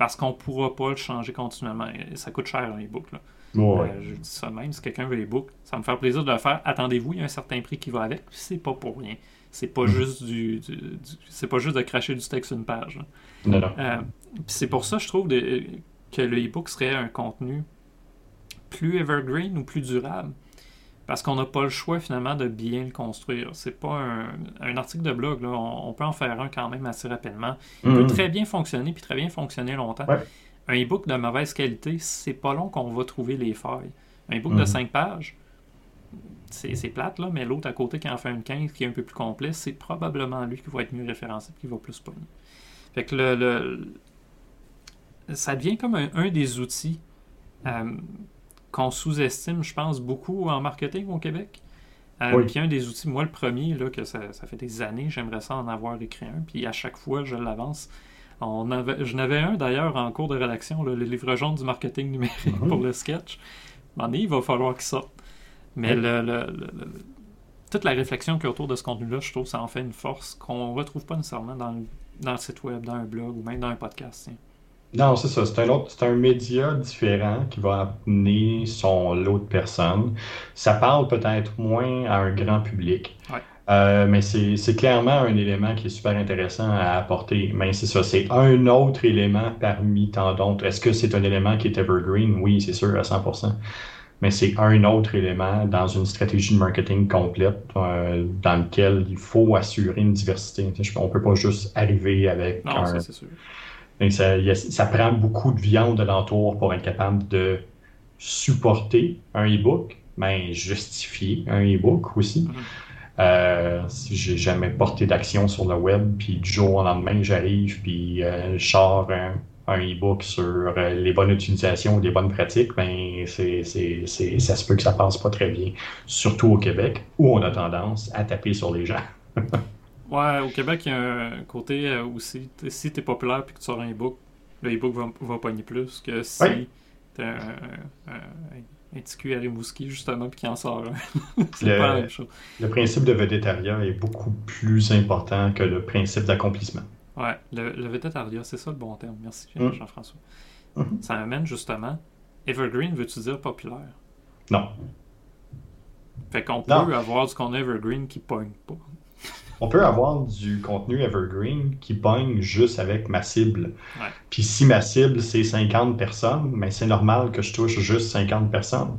Parce qu'on ne pourra pas le changer continuellement. Ça coûte cher un e-book. là. Ouais. Euh, je dis ça même, si quelqu'un veut l'e-book, ça va me faire plaisir de le faire. Attendez-vous, il y a un certain prix qui va avec, puis c'est pas pour rien. C'est pas Mhm. juste du, du- du- c'est pas juste de cracher du texte sur une page. là. Non, non. Euh, puis c'est pour ça, je trouve, de- que le e-book serait un contenu plus evergreen ou plus durable. Parce qu'on n'a pas le choix finalement de bien le construire. C'est pas un, un article de blog, là. On, on peut en faire un quand même assez rapidement. Il peut très bien fonctionner, puis très bien fonctionner longtemps. Ouais. Un e-book de mauvaise qualité, c'est pas long qu'on va trouver les failles. Un e-book de Mhm. 5 pages, c'est plate, là, mais l'autre à côté qui en fait une 15, qui est un peu plus complet, c'est probablement lui qui va être mieux référencé qui va plus pogner. Fait que le, ça devient comme un, des outils euh, qu'on sous-estime, je pense, beaucoup en marketing au Québec. Euh, puis un des outils, moi le premier, là, que ça, fait des années, j'aimerais ça en avoir écrit un, puis à chaque fois je l'avance. On avait, je n'avais un d'ailleurs en cours de rédaction, le livre jaune du marketing numérique mhm. pour le sketch. Bon, il va falloir qu'il sorte. Mais le, toute la réflexion qui est autour de ce contenu-là, je trouve que ça en fait une force qu'on ne retrouve pas nécessairement dans le, dans le site web, dans un blog ou même dans un podcast. Non, c'est ça. C'est un autre, c'est un média différent qui va amener son lot de personnes. Ça parle peut-être moins à un grand public. Euh, mais c'est clairement un élément qui est super intéressant à apporter. Mais c'est ça, c'est un autre élément parmi tant d'autres. Est-ce que c'est un élément qui est evergreen? Oui, c'est sûr, à 100%. Mais c'est un autre élément dans une stratégie de marketing complète euh, dans lequel il faut assurer une diversité. On ne peut pas juste arriver avec non, un... Ça, sûr. Ça, ça, prend beaucoup de viande de l'entour pour être capable de supporter un e-book, mais justifier un e-book aussi. Mm-hmm. Euh, si j'ai jamais porté d'action sur le web, puis du jour au lendemain, j'arrive, puis euh, je sors un, e-book sur euh, les bonnes utilisations ou les bonnes pratiques, ben c'est, ça se peut que ça passe pas très bien. Surtout au Québec, où on a tendance à taper sur les gens. ouais, au Québec, il y a un côté aussi, si tu es populaire et que tu sors un e-book, le e-book va, va pogner plus que si tu un, un petit cul à Rimouski, justement, puis qui en sort c'est le, pas la même chose. Le principe de vedettariat est beaucoup plus important que le principe d'accomplissement. Ouais, le, le c'est ça le bon terme. Merci, mm. Jean-François. Mm-hmm. Ça amène justement. Evergreen, veux-tu dire populaire? Non. Fait qu'on peut avoir du contenu Evergreen qui pogne pas on peut avoir du contenu evergreen qui pogne juste avec ma cible. Puis si ma cible, c'est 50 personnes, mais c'est normal que je touche juste 50 personnes.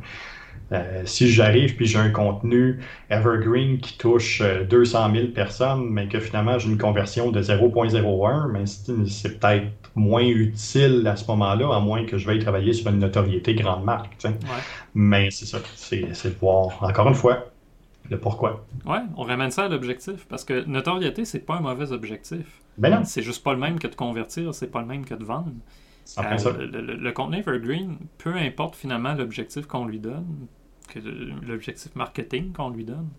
Euh, si j'arrive puis j'ai un contenu evergreen qui touche 200 euh, 000 personnes, mais que finalement j'ai une conversion de 0.01, mais c'est peut-être moins utile à ce moment-là, à moins que je veuille travailler sur une notoriété grande marque. Mais c'est ça, c'est de voir, encore une fois, le pourquoi. Ouais, on ramène ça à l'objectif parce que notoriété, c'est pas un mauvais objectif. Ben non. C'est juste pas le même que de convertir, c'est pas le même que de vendre. Euh, le, contenu Evergreen, peu importe finalement l'objectif qu'on lui donne, que l'objectif marketing qu'on lui donne,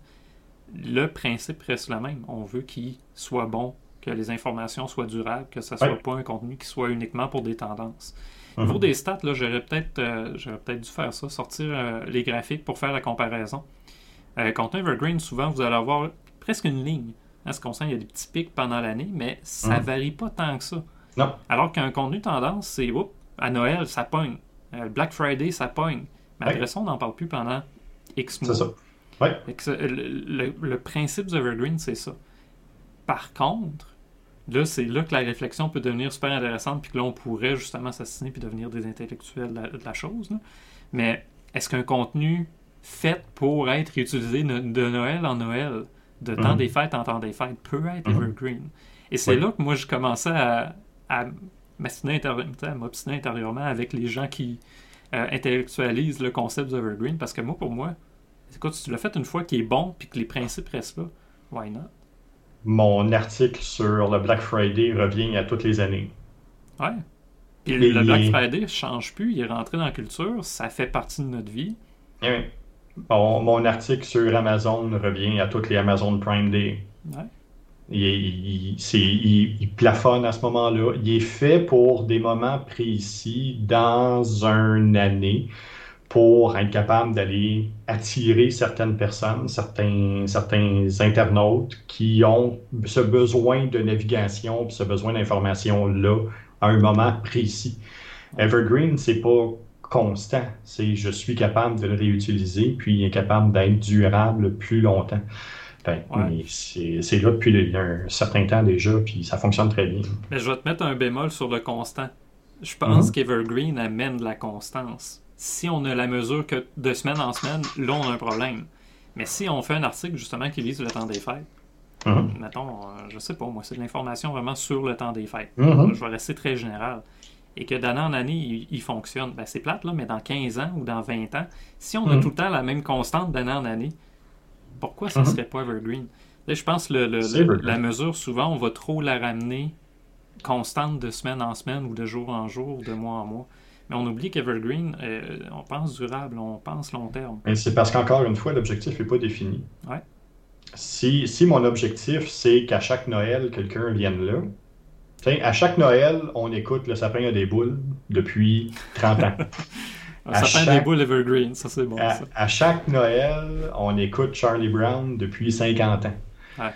le principe reste le même. On veut qu'il soit bon, que les informations soient durables, que ce soit pas un contenu qui soit uniquement pour des tendances. Au niveau mhm. des stats, j'aurais peut-être euh, peut dû faire ça, sortir euh, les graphiques pour faire la comparaison. Euh, contenu Evergreen, souvent, vous allez avoir presque une ligne. À ce qu'on sent, il y a des petits pics pendant l'année, mais ça ne mhm. varie pas tant que ça. Non. Alors qu'un contenu tendance, c'est à Noël, ça pogne. Euh, Black Friday, ça pogne. Mais après ça, on n'en parle plus pendant X mois. C'est ça. Ouais. Le, le, principe d'Evergreen, c'est ça. Par contre, là, c'est là que la réflexion peut devenir super intéressante, puis que là, on pourrait justement s'assassiner puis devenir des intellectuels de la, chose. Mais est-ce qu'un contenu fait pour être utilisé de Noël en Noël, de temps mhm. des fêtes en temps des fêtes, peut être mhm. evergreen. Et c'est là que moi, je commençais à, à m'obstiner intérieurement avec les gens qui euh, intellectualisent le concept d'evergreen, parce que moi, pour moi, écoute, si tu l'as fait une fois qui est bon, puis que les principes restent là, why not? Mon article sur le Black Friday revient à toutes les années. Ouais. Puis le Black Friday ne change plus, il est rentré dans la culture, ça fait partie de notre vie. Eh mon article sur Amazon revient à toutes les Amazon Prime Day. Il, plafonne à ce moment-là. Il est fait pour des moments précis dans une année pour être capable d'aller attirer certaines personnes, certains, certains internautes qui ont ce besoin de navigation, ce besoin d'information-là à un moment précis. Evergreen, c'est pas constant. C'est je suis capable de le réutiliser, puis il est capable d'être durable plus longtemps. C'est là depuis un certain temps déjà, puis ça fonctionne très bien. Mais je vais te mettre un bémol sur le constant. Je pense mhm. qu'Evergreen amène de la constance. Si on a la mesure que de semaine en semaine, là, on a un problème. Mais si on fait un article justement qui vise le temps des fêtes, mhm. mettons, euh, je sais pas, moi, c'est de l'information vraiment sur le temps des fêtes. Mhm. Je vais rester très général et que d'année en année, il, fonctionne, ben c'est plate, là, mais dans 15 ans ou dans 20 ans, si on a mm. tout le temps la même constante d'année en année, Pourquoi ça ne Mhm. serait pas Evergreen? Là, je pense que le- le- C'est le- Evergreen. la mesure, souvent, on va trop la ramener constante de semaine en semaine ou de jour en jour ou de mois en mois. Mais on oublie qu'Evergreen, euh, on pense durable, on pense long terme. Mais c'est parce qu'encore une fois, l'objectif n'est pas défini. Ouais. Si, si mon objectif, c'est qu'à chaque Noël, quelqu'un vienne là, À chaque Noël, on écoute Le sapin a des boules depuis 30 ans. À sapin chaque- des boules Evergreen, ça c'est bon. À, ça. à chaque Noël, on écoute Charlie Brown depuis 50 ans. Ouais.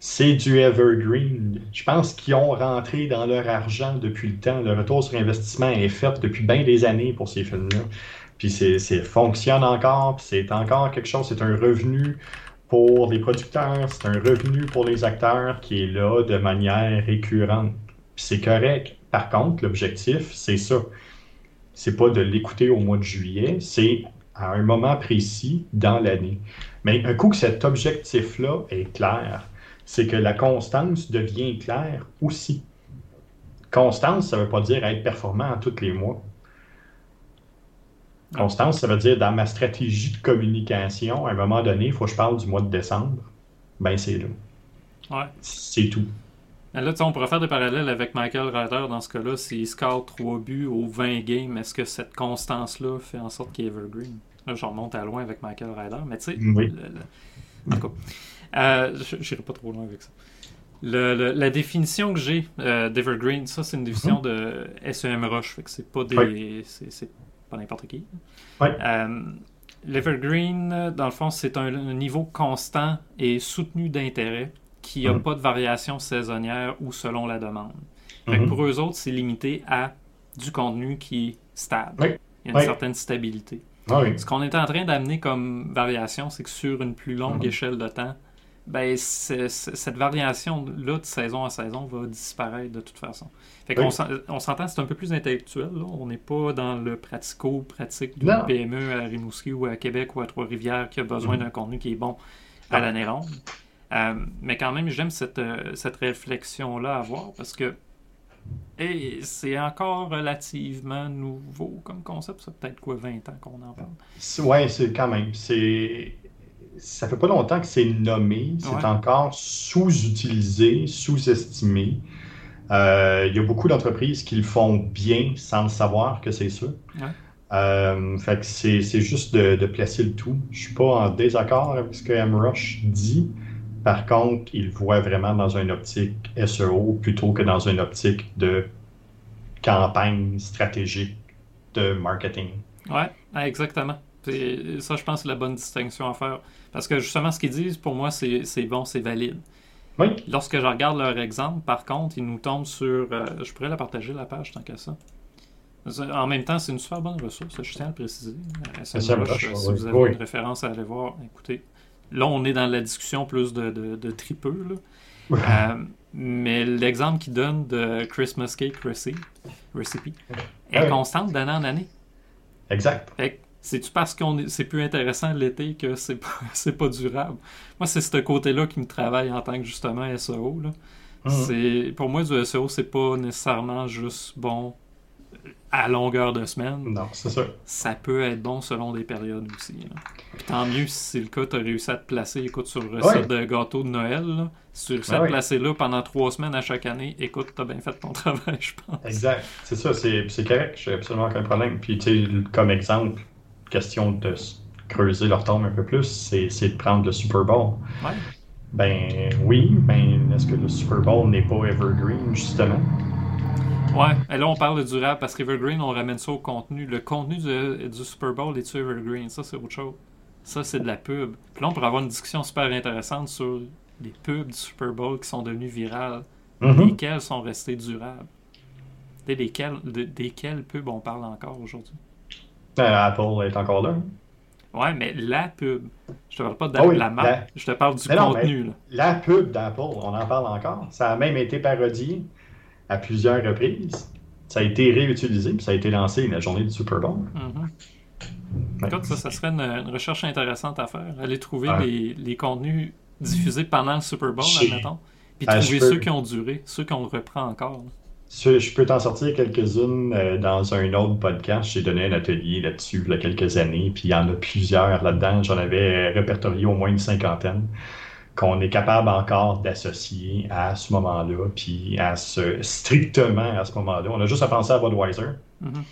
C'est du evergreen. Je pense qu'ils ont rentré dans leur argent depuis le temps. Le retour sur investissement est fait depuis bien des années pour ces films-là. Puis c'est, fonctionne encore, puis c'est encore quelque chose, c'est un revenu pour les producteurs, c'est un revenu pour les acteurs qui est là de manière récurrente. C'est correct. Par contre, l'objectif, c'est ça. C'est pas de l'écouter au mois de juillet, c'est à un moment précis dans l'année. Mais un coup que cet objectif-là est clair, c'est que la constance devient claire aussi. Constance, ça ne veut pas dire être performant tous les mois. Constance, ça veut dire dans ma stratégie de communication, à un moment donné, il faut que je parle du mois de décembre. Ben, c'est là. Ouais. C'est tout. Là, tu sais, on pourrait faire des parallèles avec Michael Ryder dans ce cas-là. S'il score 3 buts aux 20 games, est-ce que cette constance-là fait en sorte qu'il est evergreen? Là, je remonte à loin avec Michael Ryder, mais tu sais, Oui. le- en tout cas, euh, je n'irai pas trop loin avec ça. Le- le- la définition que j'ai euh, d'Evergreen, ça c'est une définition de SEM Rush, fait que c'est pas des, c'est pas n'importe qui. Euh, L'Evergreen, dans le fond, c'est un, un niveau constant et soutenu d'intérêt qui n'a Mhm. pas de variation saisonnière ou selon la demande. Fait que Mhm. pour eux autres, c'est limité à du contenu qui est stable. Oui. Il y a une Oui. certaine stabilité. Ah oui. Ce qu'on est en train d'amener comme variation, c'est que sur une plus longue Mhm. échelle de temps, ben, c'est- c'est- cette variation-là de saison à saison va disparaître de toute façon. Fait qu'on Oui. s'en- on s'entend, c'est un peu plus intellectuel. là. On n'est pas dans le pratico-pratique d'une. PME à Rimouski ou à Québec ou à Trois-Rivières qui a besoin Mhm. d'un contenu qui est bon à Ah. l'année ronde. Euh, mais quand même, j'aime cette, euh, cette réflexion-là à avoir parce que c'est encore relativement nouveau comme concept. Ça fait peut-être quoi, 20 ans qu'on en parle? C'est- Ouais, c'est quand même. C'est. Ça fait pas longtemps que c'est nommé. C'est Ouais. encore sous-utilisé, sous-estimé. Euh, Il y a beaucoup d'entreprises qui le font bien sans le savoir que c'est ça. Ouais. Euh, fait que c'est c'est juste de, de placer le tout. Je suis pas en désaccord avec ce que MRush dit. Par contre, il voit vraiment dans une optique SEO plutôt que dans une optique de campagne stratégique de marketing. Ouais, exactement. C'est- Ça, je pense, c'est la bonne distinction à faire. Parce que justement, ce qu'ils disent, pour moi, c'est bon, c'est valide. Oui, Lorsque je regarde leur exemple, par contre, ils nous tombent sur. euh, je pourrais la partager, la page, tant qu'à ça. En même temps, c'est une super bonne ressource, je tiens à le préciser. Euh, SEMrush, SEMrush, euh, si oui. vous avez Oui. une référence à aller voir, écoutez. Là, on est dans la discussion plus de, de, de tripeux. là. Euh, mais l'exemple qu'ils donne de Christmas Cake Recipe, recipe est Ouais. constante d'année en année. exact. Fait que, c'est-tu parce qu'on est- c'est plus intéressant l'été que c'est pas, c'est pas durable? Moi, c'est ce côté-là qui me travaille en tant que justement SEO. Là. C'est, pour moi, du SEO, c'est pas nécessairement juste bon à longueur de semaine. Non, c'est ça. Ça peut être bon selon des périodes aussi. là. Puis tant mieux si c'est le cas, tu as réussi à te placer, écoute, sur le recette de gâteau de Noël. Là. Si tu réussis à Ah te ouais. placer là pendant trois semaines à chaque année, écoute, t'as bien fait ton travail, je pense. Exact. C'est ça, c'est c'est correct. J'ai absolument aucun problème. Puis, tu sais, comme exemple, question de creuser leur tombe un peu plus, c'est c'est de prendre le Super Bowl. Ouais. Ben oui, ben est-ce que le Super Bowl n'est pas evergreen, justement? Ouais, et là on parle de durable parce qu'Evergreen, on ramène ça au contenu. Le contenu du, du Super Bowl est-tu Evergreen? Ça, c'est autre chose. Ça, c'est de la pub. Puis là, on pourrait avoir une discussion super intéressante sur les pubs du Super Bowl qui sont devenues virales. Lesquelles sont restées durables? Et desquelles, de- desquelles pubs on parle encore aujourd'hui? Euh, Apple est encore là. Ouais, mais la pub. Je te parle pas de Ah oui, la marque, la- je te parle du Mais contenu. là. La pub d'Apple, on en parle encore. Ça a même été parodié à plusieurs reprises. Ça a été réutilisé, puis ça a été lancé la journée du Super Bowl. Mhm. Ouais. Écoute, ça, ça serait une, une recherche intéressante à faire. Aller trouver Ouais. les, les contenus diffusés pendant le Super Bowl, admettons. Puis Ah, trouver peux- ceux qui ont duré, ceux qu'on reprend encore. là. Je peux t'en sortir quelques-unes euh, dans un autre podcast. J'ai donné un atelier là-dessus il y a quelques années, puis il y en a plusieurs là-dedans. J'en avais répertorié au moins une cinquantaine qu'on est capable encore d'associer à ce moment-là, puis à ce strictement à ce moment-là. On a juste à penser à Budweiser. Mm-hmm.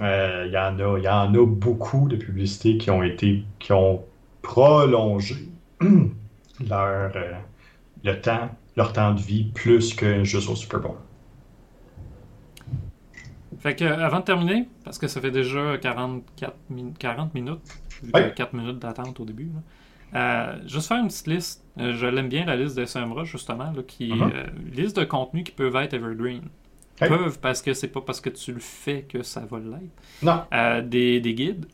Euh, il y, en a, y en a beaucoup de publicités qui ont été qui ont prolongé leur euh, le temps, leur temps de vie plus que juste au Super Bowl. Fait que, avant de terminer, parce que ça fait déjà 44 40 minutes, 4 minutes d'attente au début, euh, juste faire une petite liste. Euh, je l'aime bien, la liste de SMRA, justement, là, qui uh-huh. euh, liste de contenus qui peuvent être evergreen. Peuvent parce que c'est pas parce que tu le fais que ça va l'être. Non. Des, des, guides,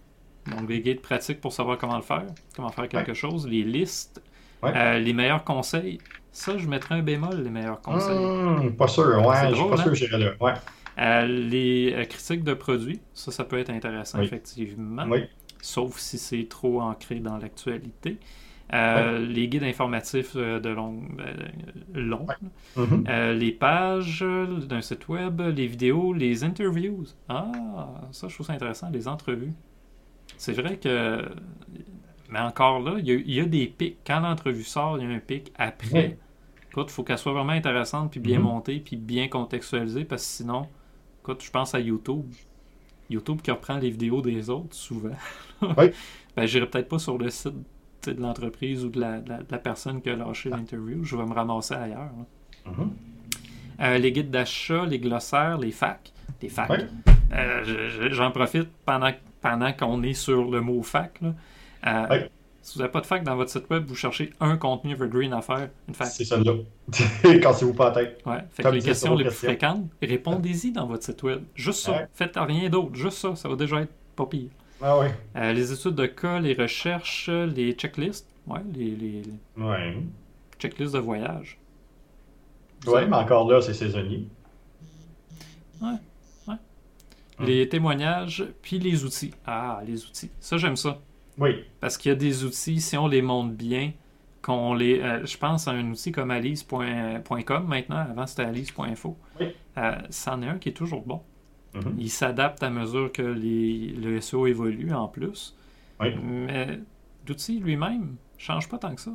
donc des guides pratiques pour savoir comment le faire, comment faire quelque chose, les listes, les meilleurs conseils. Ça, je mettrais un bémol, les meilleurs conseils. Hmm, pas sûr, ouais, je suis pas sûr que j'irai là. Ouais. les critiques de produits, ça, ça peut être intéressant, effectivement. Oui sauf si c'est trop ancré dans l'actualité. Euh, les guides informatifs euh, de long, euh, long mm-hmm. les pages d'un site web, les vidéos, les interviews. Ah, ça, je trouve ça intéressant, les entrevues. C'est vrai que. Mais encore là, il y, a des pics. Quand l'entrevue sort, il y a un pic. Après, il faut qu'elle soit vraiment intéressante, puis bien mm-hmm. montée, puis bien contextualisée, parce que sinon, écoute, je pense à YouTube. YouTube qui reprend les vidéos des autres, souvent. oui. ben, j'irai peut-être pas sur le site de l'entreprise ou de la, personne qui a lâché l'interview. Je vais me ramasser ailleurs. Mm-hmm. Euh, les guides d'achat, les glossaires, les facs. Les facs. Euh, j'en profite pendant, pendant qu'on est sur le mot fac. Euh, si vous n'avez pas de fac dans votre site web, vous cherchez un contenu evergreen à faire, une fac. C'est ça là. Cassez-vous pas la tête. Ouais. Fait les questions les plus fréquentes, répondez-y dans votre site web. Juste ça. Faites rien d'autre. Juste ça. Ça va déjà être pas pire. Ah oui. Euh, les études de cas, les recherches, les checklists. Ouais, les, les... Ouais. checklists de voyage. Oui, mais encore là, c'est saisonnier. Ouais. ouais. Hum. Les témoignages, puis les outils. Ah, les outils. Ça, j'aime ça. Oui. Parce qu'il y a des outils, si on les monte bien, qu'on les. Euh, je pense à un outil comme alice.com maintenant, avant c'était alice.info. Oui. Euh, c'en est un qui est toujours bon. Mm-hmm. Il s'adapte à mesure que les, le SEO évolue en plus. Oui. Mais l'outil lui-même ne change pas tant que ça.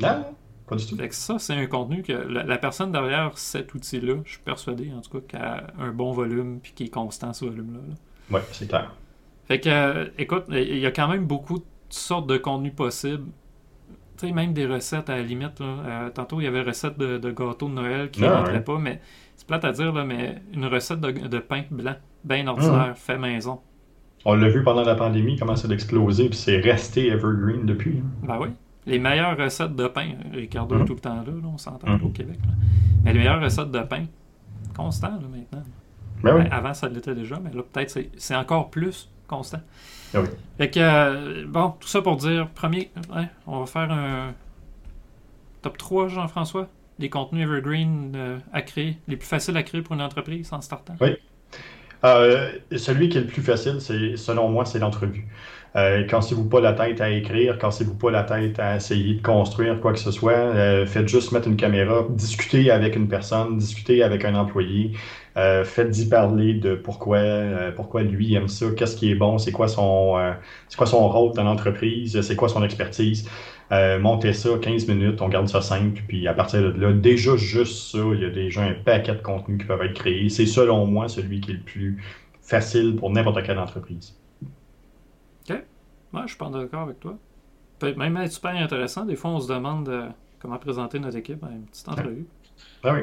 Non, pas du tout. Fait que ça, c'est un contenu que la, personne derrière cet outil-là, je suis persuadé en tout cas, qu'il a un bon volume puis qui est constant ce volume-là. Oui, c'est clair. Fait que, euh, écoute, il y a quand même beaucoup de sortes de contenus possibles. Tu sais, même des recettes à la limite. Euh, tantôt, il y avait recette de, de gâteau de Noël qui ne ah, rentrait pas, mais c'est plate à dire, là, mais une recette de, pain blanc, bien ordinaire, ah. fait maison. On l'a vu pendant la pandémie, comment ça a explosé, puis c'est resté evergreen depuis. Hein. Ben oui. Les meilleures recettes de pain, Ricardo est tout le temps là, on s'entend au Québec. Mais les meilleures recettes de pain, constant là, maintenant. Ben oui. Ben, avant, ça l'était déjà, mais là, peut-être c'est encore plus constant. Ah oui. Fait que, euh, bon, tout ça pour dire, premier, on va faire un top 3, Jean-François, les contenus evergreen euh, à créer, les plus faciles à créer pour une entreprise en startant. Oui. Euh, celui qui est le plus facile, c'est selon moi, c'est l'entrevue. Euh, cassez-vous pas la tête à écrire, cassez-vous pas la tête à essayer de construire quoi que ce soit. Euh, faites juste mettre une caméra, discutez avec une personne, discutez avec un employé, euh, faites-y parler de pourquoi, euh, pourquoi lui aime ça, qu'est-ce qui est bon, c'est quoi son, c'est quoi son rôle dans l'entreprise, c'est quoi son expertise. montez ça 15 minutes, on garde ça simple, puis à partir de là, déjà juste ça, il y a déjà un paquet de contenus qui peuvent être créés. C'est selon moi celui qui est le plus facile pour n'importe quelle entreprise. Moi, je suis pas d'accord avec toi. Peut même être super intéressant. Des fois, on se demande euh, comment présenter notre équipe à une petite entrevue. Ah oui.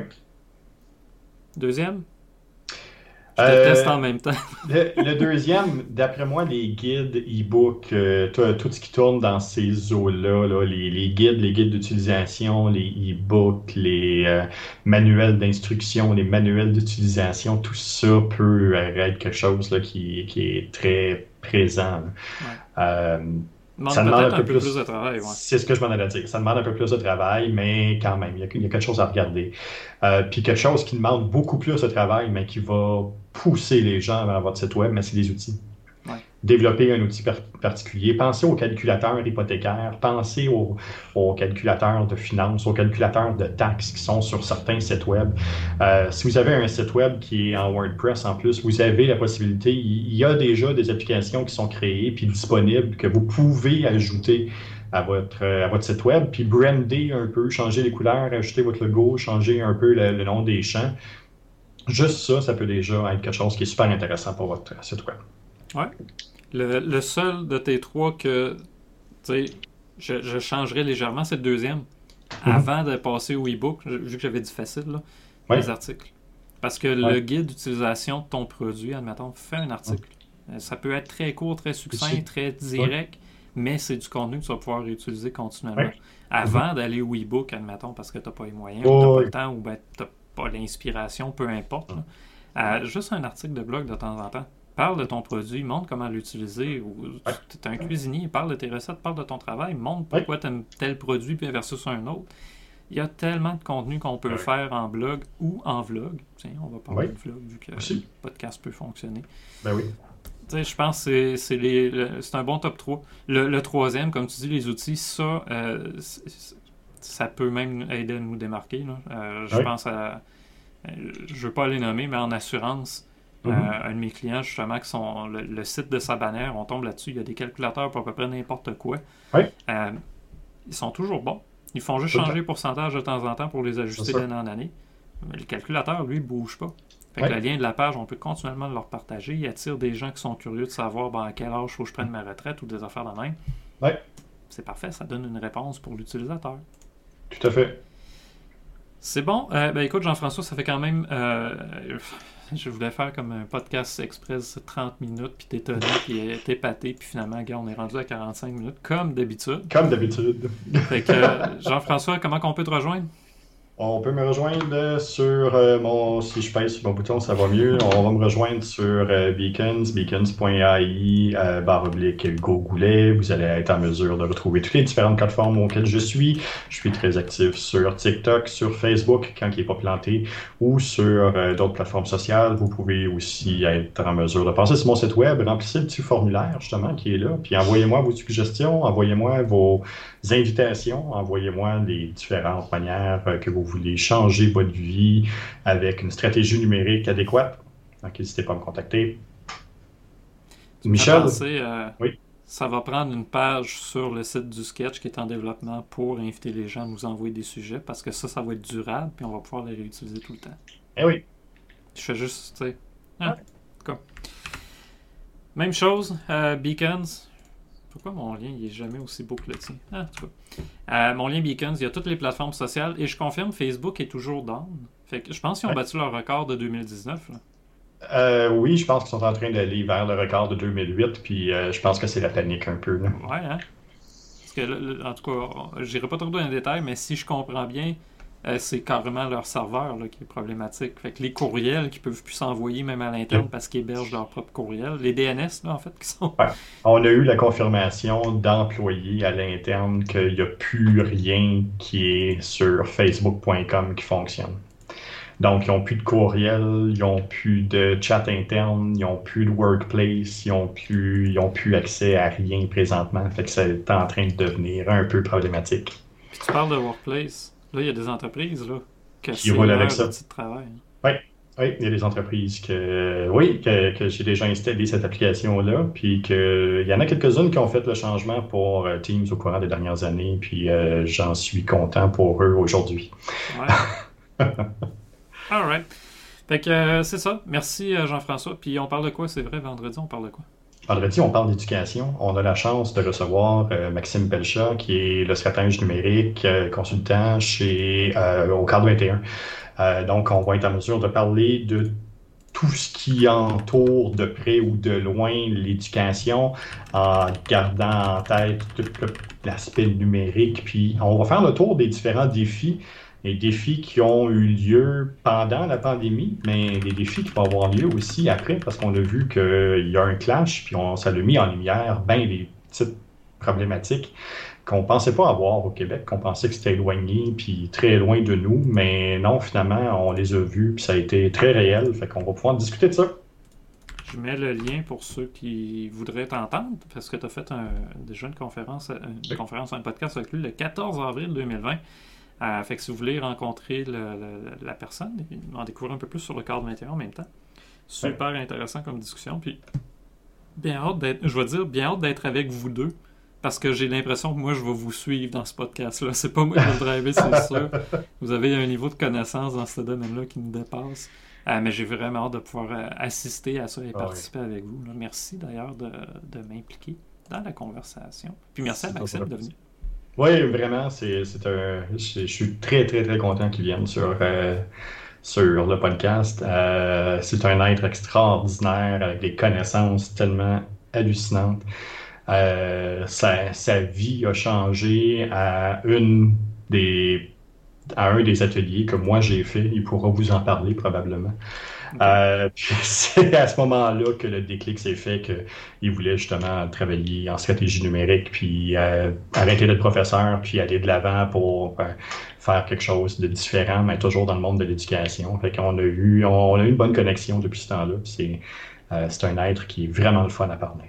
Deuxième Je te teste euh, en même temps. le, deuxième, d'après moi, les guides e-book, euh, tout ce qui tourne dans ces eaux-là, les, guides, les guides d'utilisation, les e-books, les manuels d'instruction, les manuels d'utilisation, tout ça peut être quelque chose là, qui, qui est très présent. Ça demande un peu, plus, de travail. C'est ce que je m'en allais dire. Ça demande un peu plus de travail, mais quand même, il y a, quelque chose à regarder. Euh, puis quelque chose qui demande beaucoup plus de travail, mais qui va pousser les gens vers votre site web, mais c'est des outils. Développer un outil particulier. Pensez aux calculateurs hypothécaires, pensez aux, calculateurs de finances, aux calculateurs de taxes qui sont sur certains sites web. Euh, si vous avez un site web qui est en WordPress en plus, vous avez la possibilité, il y a déjà des applications qui sont créées puis disponibles que vous pouvez ajouter à votre, à votre site web, puis brander un peu, changer les couleurs, ajouter votre logo, changer un peu le nom des champs. Juste ça, ça peut déjà être quelque chose qui est super intéressant pour votre site web. Ouais. Le, le, seul de tes trois que je, je changerais légèrement, c'est le deuxième. Mm-hmm. Avant de passer au e-book, vu que j'avais dit facile, là, ouais. les articles. Parce que ouais. le guide d'utilisation de ton produit, admettons, fait un article. Mm. Ça peut être très court, très succinct, très direct, mais c'est du contenu que tu vas pouvoir réutiliser continuellement. Avant mm-hmm. d'aller au e-book, admettons, parce que tu n'as pas les moyens, ou tu n'as pas le temps, ou ben, tu n'as pas l'inspiration, peu importe. Euh, juste un article de blog de temps en temps parle de ton produit, montre comment l'utiliser. Ou ouais. tu es un cuisinier, parle de tes recettes, parle de ton travail, montre pourquoi ouais. tu aimes tel produit versus un autre. Il y a tellement de contenu qu'on peut ouais. faire en blog ou en vlog. Tiens, on va parler de vlog vu que Aussi. le podcast peut fonctionner. Ben oui. je pense que c'est un bon top 3. Le, le, troisième, comme tu dis, les outils, ça, euh, ça peut même aider à nous démarquer. Euh, je pense à. Je ne veux pas les nommer, mais en assurance, Mm -hmm. euh, un de mes clients, justement, qui sont le, le, site de sa bannière, on tombe là-dessus, il y a des calculateurs pour à peu près n'importe quoi. Oui. Euh, ils sont toujours bons. Ils font juste changer le pourcentage de temps en temps pour les ajuster d'année en année. Mais le calculateur, lui, ne bouge pas. Fait que le lien de la page, on peut continuellement leur partager. Il attire des gens qui sont curieux de savoir ben, à quel âge faut que je prenne ma retraite ou des affaires de même. Oui. C'est parfait, ça donne une réponse pour l'utilisateur. Tout à fait. C'est bon. Euh, ben, écoute, Jean-François, ça fait quand même. Euh, je voulais faire comme un podcast express 30 minutes, puis t'étonner, puis t'épater, puis finalement, gars, on est rendu à 45 minutes, comme d'habitude. Comme d'habitude. Fait que, euh, Jean-François, comment on peut te rejoindre? On peut me rejoindre sur euh, mon. Si je pèse sur mon bouton, ça va mieux. On va me rejoindre sur euh, Beacons, beacons.ai, euh, barre oblique Gogoulet. Vous allez être en mesure de retrouver toutes les différentes plateformes auxquelles je suis. Je suis très actif sur TikTok, sur Facebook quand il n'est pas planté, ou sur euh, d'autres plateformes sociales. Vous pouvez aussi être en mesure de passer sur mon site web, remplissez le petit formulaire justement qui est là, puis envoyez-moi vos suggestions, envoyez-moi vos invitations, envoyez-moi les différentes manières que vous voulez changer votre vie avec une stratégie numérique adéquate. Donc, n'hésitez pas à me contacter. Tu Michel? Penser, euh, oui. Ça va prendre une page sur le site du sketch qui est en développement pour inviter les gens à nous envoyer des sujets parce que ça, ça va être durable puis on va pouvoir les réutiliser tout le temps. Eh oui. Je fais juste, tu sais. Ouais. Même chose, euh, Beacons, pourquoi mon lien il est jamais aussi beau que le tien? Ah, tu vois. Euh, mon lien Beacons, il y a toutes les plateformes sociales et je confirme, Facebook est toujours down. Fait que je pense qu'ils ont ouais. battu leur record de 2019. Là. Euh, oui, je pense qu'ils sont en train d'aller vers le record de 2008, puis euh, je pense que c'est la panique un peu. Là. Ouais, hein? Parce que, là, en tout cas, je n'irai pas trop dans les détails, mais si je comprends bien, c'est carrément leur serveur là, qui est problématique. Fait que les courriels qui peuvent plus s'envoyer même à l'interne parce qu'ils hébergent leur propre courriel, les DNS là, en fait, qui sont. Ouais. On a eu la confirmation d'employés à l'interne qu'il n'y a plus rien qui est sur Facebook.com qui fonctionne. Donc, ils n'ont plus de courriel, ils n'ont plus de chat interne, ils n'ont plus de workplace, ils n'ont plus, ils ont plus accès à rien présentement. Fait que c'est en train de devenir un peu problématique. Puis tu parles de workplace. Là, il y a des entreprises là, que qui roulent avec ça. De travail. Oui. Oui, il y a des entreprises que, oui, que, que j'ai déjà installé cette application-là, puis qu'il y en a quelques-unes qui ont fait le changement pour euh, Teams au courant des dernières années, puis euh, j'en suis content pour eux aujourd'hui. Ouais. All right. Fait que euh, c'est ça. Merci Jean-François. Puis on parle de quoi, c'est vrai, vendredi, on parle de quoi? Vendredi, on parle d'éducation. On a la chance de recevoir euh, Maxime Pelchat, qui est le stratège numérique, euh, consultant chez euh, au cadre 21. donc, on va être en mesure de parler de tout ce qui entoure de près ou de loin l'éducation, en gardant en tête tout l'aspect numérique. Puis, on va faire le tour des différents défis les défis qui ont eu lieu pendant la pandémie, mais des défis qui vont avoir lieu aussi après, parce qu'on a vu qu'il y a un clash, puis on, ça l'a mis en lumière bien des petites problématiques qu'on pensait pas avoir au Québec, qu'on pensait que c'était éloigné, puis très loin de nous, mais non, finalement, on les a vus, puis ça a été très réel, fait qu'on va pouvoir discuter de ça. Je mets le lien pour ceux qui voudraient t'entendre, parce que tu as fait un, déjà une conférence, une conférence, un podcast avec lui le 14 avril 2020. Euh, fait que si vous voulez rencontrer la personne, en découvrir un peu plus sur le cadre 21 en même temps. Super intéressant comme discussion. Puis bien hâte d'être, je vais dire, bien hâte d'être avec vous deux. Parce que j'ai l'impression que moi, je vais vous suivre dans ce podcast-là. C'est pas moi qui vais le driver, c'est sûr. Vous avez un niveau de connaissance dans ce domaine-là qui nous dépasse. Euh, mais j'ai vraiment hâte de pouvoir euh, assister à ça et participer avec vous. Merci d'ailleurs de, m'impliquer dans la conversation. Puis merci à Maxime de venir. Oui, vraiment, c'est, un. Je, suis très, très, très content qu'il vienne sur, euh, sur le podcast. c'est un être extraordinaire avec des connaissances tellement hallucinantes. sa, sa, vie a changé à une des à un des ateliers que moi j'ai fait. Il pourra vous en parler probablement. Euh, c'est à ce moment-là que le déclic s'est fait qu'il voulait justement travailler en stratégie numérique, puis euh, arrêter d'être professeur, puis aller de l'avant pour euh, faire quelque chose de différent, mais toujours dans le monde de l'éducation. Fait qu'on a eu, on, a eu une bonne connexion depuis ce temps-là. C'est, c'est un être qui est vraiment le fun à parler.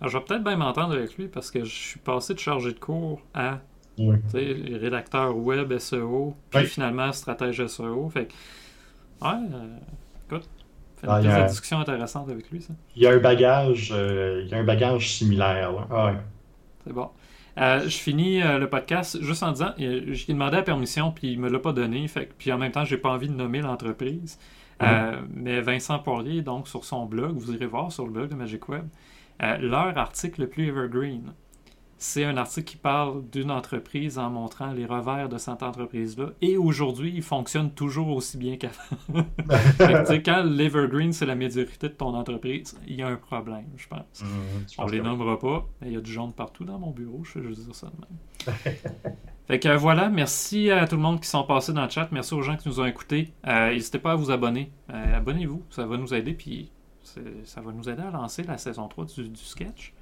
Alors, je vais peut-être bien m'entendre avec lui parce que je suis passé de chargé de cours à oui. Rédacteur web SEO, puis finalement stratège SEO. Fait ouais, euh, écoute, fait une ah, discussion intéressante avec lui, ça. Il y a un bagage, euh, il y a un bagage similaire. Ah, C'est bon. Euh, je finis le podcast juste en disant, j'ai demandé la permission, puis il me l'a pas donné. Fait, puis en même temps, j'ai pas envie de nommer l'entreprise. mais Vincent Poirier, donc sur son blog, vous irez voir sur le blog de Magic Web, leur article le plus evergreen c'est un article qui parle d'une entreprise en montrant les revers de cette entreprise-là. Et aujourd'hui, il fonctionne toujours aussi bien qu'avant. quand l'Evergreen, c'est la médiocrité de ton entreprise, il y a un problème, je pense. Mmh, On les nommera pas, mais il y a du jaune partout dans mon bureau, je vais juste dire ça de même. fait que voilà, merci à tout le monde qui sont passés dans le chat. Merci aux gens qui nous ont écoutés. Euh, n'hésitez pas à vous abonner. Euh, abonnez-vous, ça va nous aider, puis ça va nous aider à lancer la saison 3 du sketch.